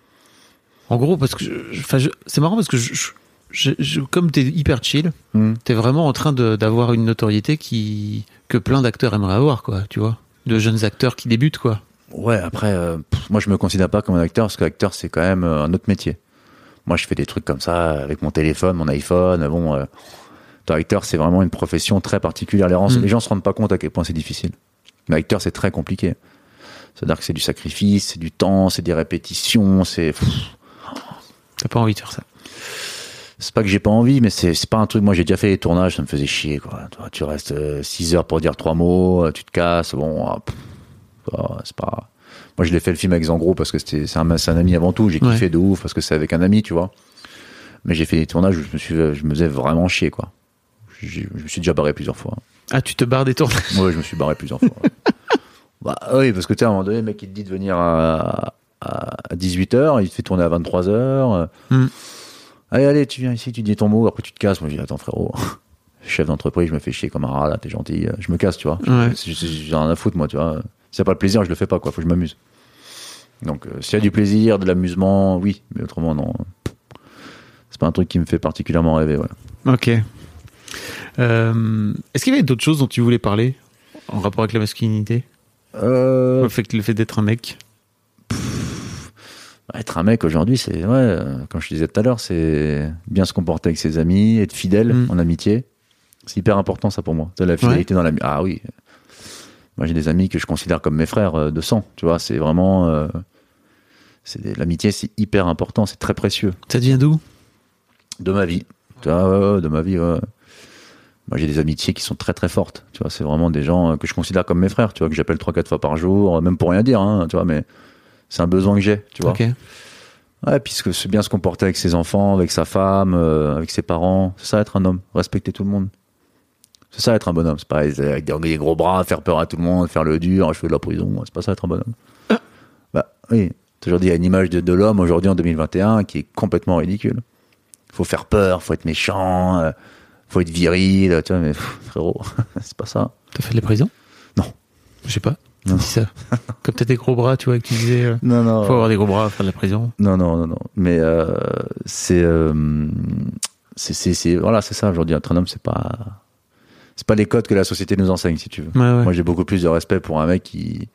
En gros, parce que je- c'est marrant parce que je, je, je- je- comme t'es hyper chill, Hmm. t'es vraiment en train d'avoir une notoriété qui que plein d'acteurs aimeraient avoir, quoi. Tu vois, de jeunes acteurs qui débutent, quoi. Ouais, après, euh, pff, moi je me considère pas comme un acteur parce qu'acteur c'est quand même euh, un autre métier. Moi je fais des trucs comme ça avec mon téléphone, mon iPhone. Bon, euh, acteur c'est vraiment une profession très particulière. Les, gens- Mm. les gens se rendent pas compte à quel point c'est difficile. Mais acteur c'est très compliqué. C'est-à-dire que c'est du sacrifice, c'est du temps, c'est des répétitions, c'est. T'as pas envie de faire ça. C'est pas que j'ai pas envie, mais c'est pas un truc. Moi, j'ai déjà fait les tournages, ça me faisait chier. Quoi. Toi, tu restes 6 heures pour dire trois mots, euh, tu te casses. Bon, ah, c'est pas. Moi, je l'ai fait le film avec Zangro parce que c'était c'est un, un ami avant tout. J'ai Ouais. kiffé de ouf parce que c'est avec un ami, tu vois. Mais j'ai fait des tournages où je me suis, je me faisais vraiment chier, quoi. J'ai- Je me suis déjà barré plusieurs fois. Ah, tu te barres des tournages. Ouais, je me suis barré plusieurs fois. <laughs> bah oui, parce que tu sais, à un moment donné, le mec, il te dit de venir à, à 18h, il te fait tourner à 23h. Hmm. Allez, allez, tu viens ici, tu dis ton mot, après tu te casses. Moi, je dis, attends, frérot, <laughs> chef d'entreprise, je me fais chier comme un rat, là, t'es gentil, je me casse, tu vois. Ouais. J'ai rien à foutre, moi, tu vois. Si a pas le plaisir, je le fais pas, quoi, faut que je m'amuse. Donc, euh, s'il y a du plaisir, de l'amusement, oui, mais autrement, non. C'est pas un truc qui me fait particulièrement rêver, ouais. Ok. Euh, Est-ce qu'il y avait d'autres choses dont tu voulais parler en rapport avec la masculinité? Euh, Le fait, d'être un mec? Bah, Être un mec aujourd'hui, c'est ouais, euh, comme je te disais tout à l'heure, c'est bien se comporter avec ses amis, être fidèle Mm. en amitié. C'est hyper important ça pour moi. C'est la fidélité dans l'amitié. Ah oui. Moi j'ai des amis que je considère comme mes frères de sang. Tu vois, c'est vraiment euh, c'est l'amitié, c'est hyper important, c'est très précieux Ça devient d'où? De ma vie. Tu vois, ouais, ouais, de ma vie. Moi j'ai des amitiés qui sont très très fortes. Tu vois, c'est vraiment des gens euh, que je considère comme mes frères. Tu vois, que j'appelle trois quatre fois par jour, euh, même pour rien dire. Hein, tu vois, mais c'est un besoin que j'ai. Tu vois. Ok. Ouais, puisque c'est bien se comporter avec ses enfants, avec sa femme, euh, avec ses parents. C'est ça être un homme, respecter tout le monde. C'est ça être un bonhomme. C'est pas avec des, gros bras, faire peur à tout le monde, faire le dur, je fais de la prison. C'est pas ça être un bonhomme. <coughs> Bah oui, aujourd'hui il y a une image de, de l'homme aujourd'hui en 2021 qui est complètement ridicule. Faut faire peur, faut être méchant, euh, faut être viril. Tu vois, mais pff, frérot, <laughs> c'est pas ça. T'as fait de la prison? Non. Je sais pas. Non. Dis ça. <laughs> Comme t'as des gros bras, tu vois, que tu disais. euh, Non, non. Faut avoir des gros bras à faire de la prison. Non, non, non, non. Mais euh, c'est, euh, c'est, c'est, voilà, c'est ça. Aujourd'hui, être un homme, c'est pas, c'est pas les codes que la société nous enseigne, si tu veux. Ouais, ouais. Moi, j'ai beaucoup plus de respect pour un mec qui,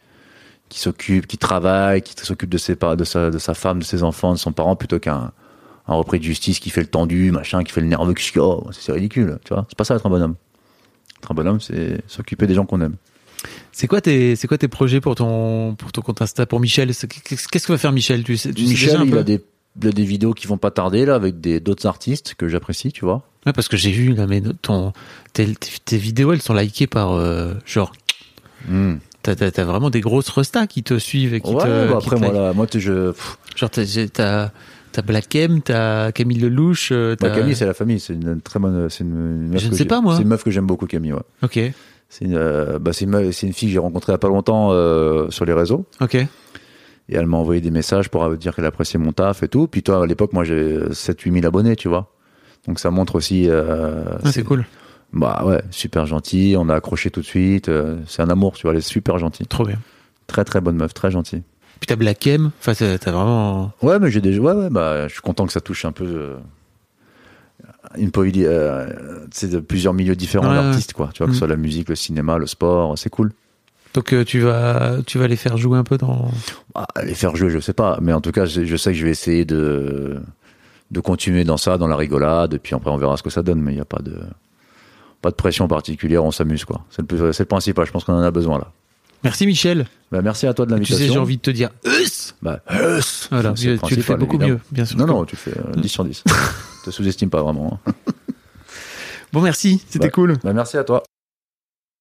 qui s'occupe, qui travaille, qui s'occupe de ses, de sa, de sa femme, de ses enfants, de son parent, plutôt qu'un un repris de justice qui fait le tendu, machin, qui fait le nerveux, qui oh, c'est ridicule, tu vois. C'est pas ça être un bonhomme. Être un bonhomme, c'est s'occuper des gens qu'on aime. C'est quoi tes, c'est quoi tes projets pour ton, pour ton compte Insta, pour Michel? Qu'est-ce que va faire Michel? Tu sais, tu sais Michel, déjà un il a des, il a des vidéos qui vont pas tarder là avec des d'autres artistes que j'apprécie, tu vois. Ouais, parce que j'ai vu là, mais ton, tes, tes- tes vidéos, elles sont likées par euh, genre. Hmm. T'as, vraiment des grosses restas qui te suivent et qui ouais, te. bah qui après te moi là, moi je, pff, Genre t'as, t'as, Black M, t'as Camille Lelouch. euh, bah, Camille c'est la famille, c'est une très bonne, c'est une, Je ne que sais pas, moi. C'est une meuf que j'aime beaucoup Camille, ouais. Ok, C'est une, euh, bah une, meuf- c'est une fille que j'ai rencontrée il y a pas longtemps euh, sur les réseaux ok. et elle m'a envoyé des messages pour dire qu'elle appréciait mon taf et tout. Puis toi à l'époque moi j'ai 7-8 000 abonnés, tu vois. Donc ça montre aussi. euh, Ah, c'est cool. Bah ouais, super gentil. On a accroché tout de suite. c'est un amour, tu vois. Elle est super gentille. Trop bien. Très très bonne meuf, très gentille. Puis t'as Black M. Enfin, t'as vraiment. Ouais, mais j'ai déjà. Ouais, ouais, bah, je suis content que ça touche un peu. euh, une poly- euh, sais, de plusieurs milieux différents Ouais, d'artistes, quoi. Tu vois, que Mm. ce soit la musique, le cinéma, le sport, c'est cool. Donc euh, tu vas, tu vas les faire jouer un peu dans. Ah, les faire jouer, je sais pas. Mais en tout cas, je, je sais que je vais essayer de, de continuer dans ça, dans la rigolade. Et puis après, on verra ce que ça donne. Mais il n'y a pas de, pas de pression particulière. On s'amuse, quoi. C'est le, c'est le principal. Je pense qu'on en a besoin, là. Merci Michel. Bah, merci à toi de Tu l'invitation. sais, j'ai envie de te dire. Us Bah, Voilà, c'est tu, tu le fais principal, beaucoup évidemment. mieux, bien sûr. Non, non, tu fais euh, 10 sur 10. <laughs> te sous-estime pas vraiment. hein. Bon, merci, c'était Bah, cool. Bah, merci à toi.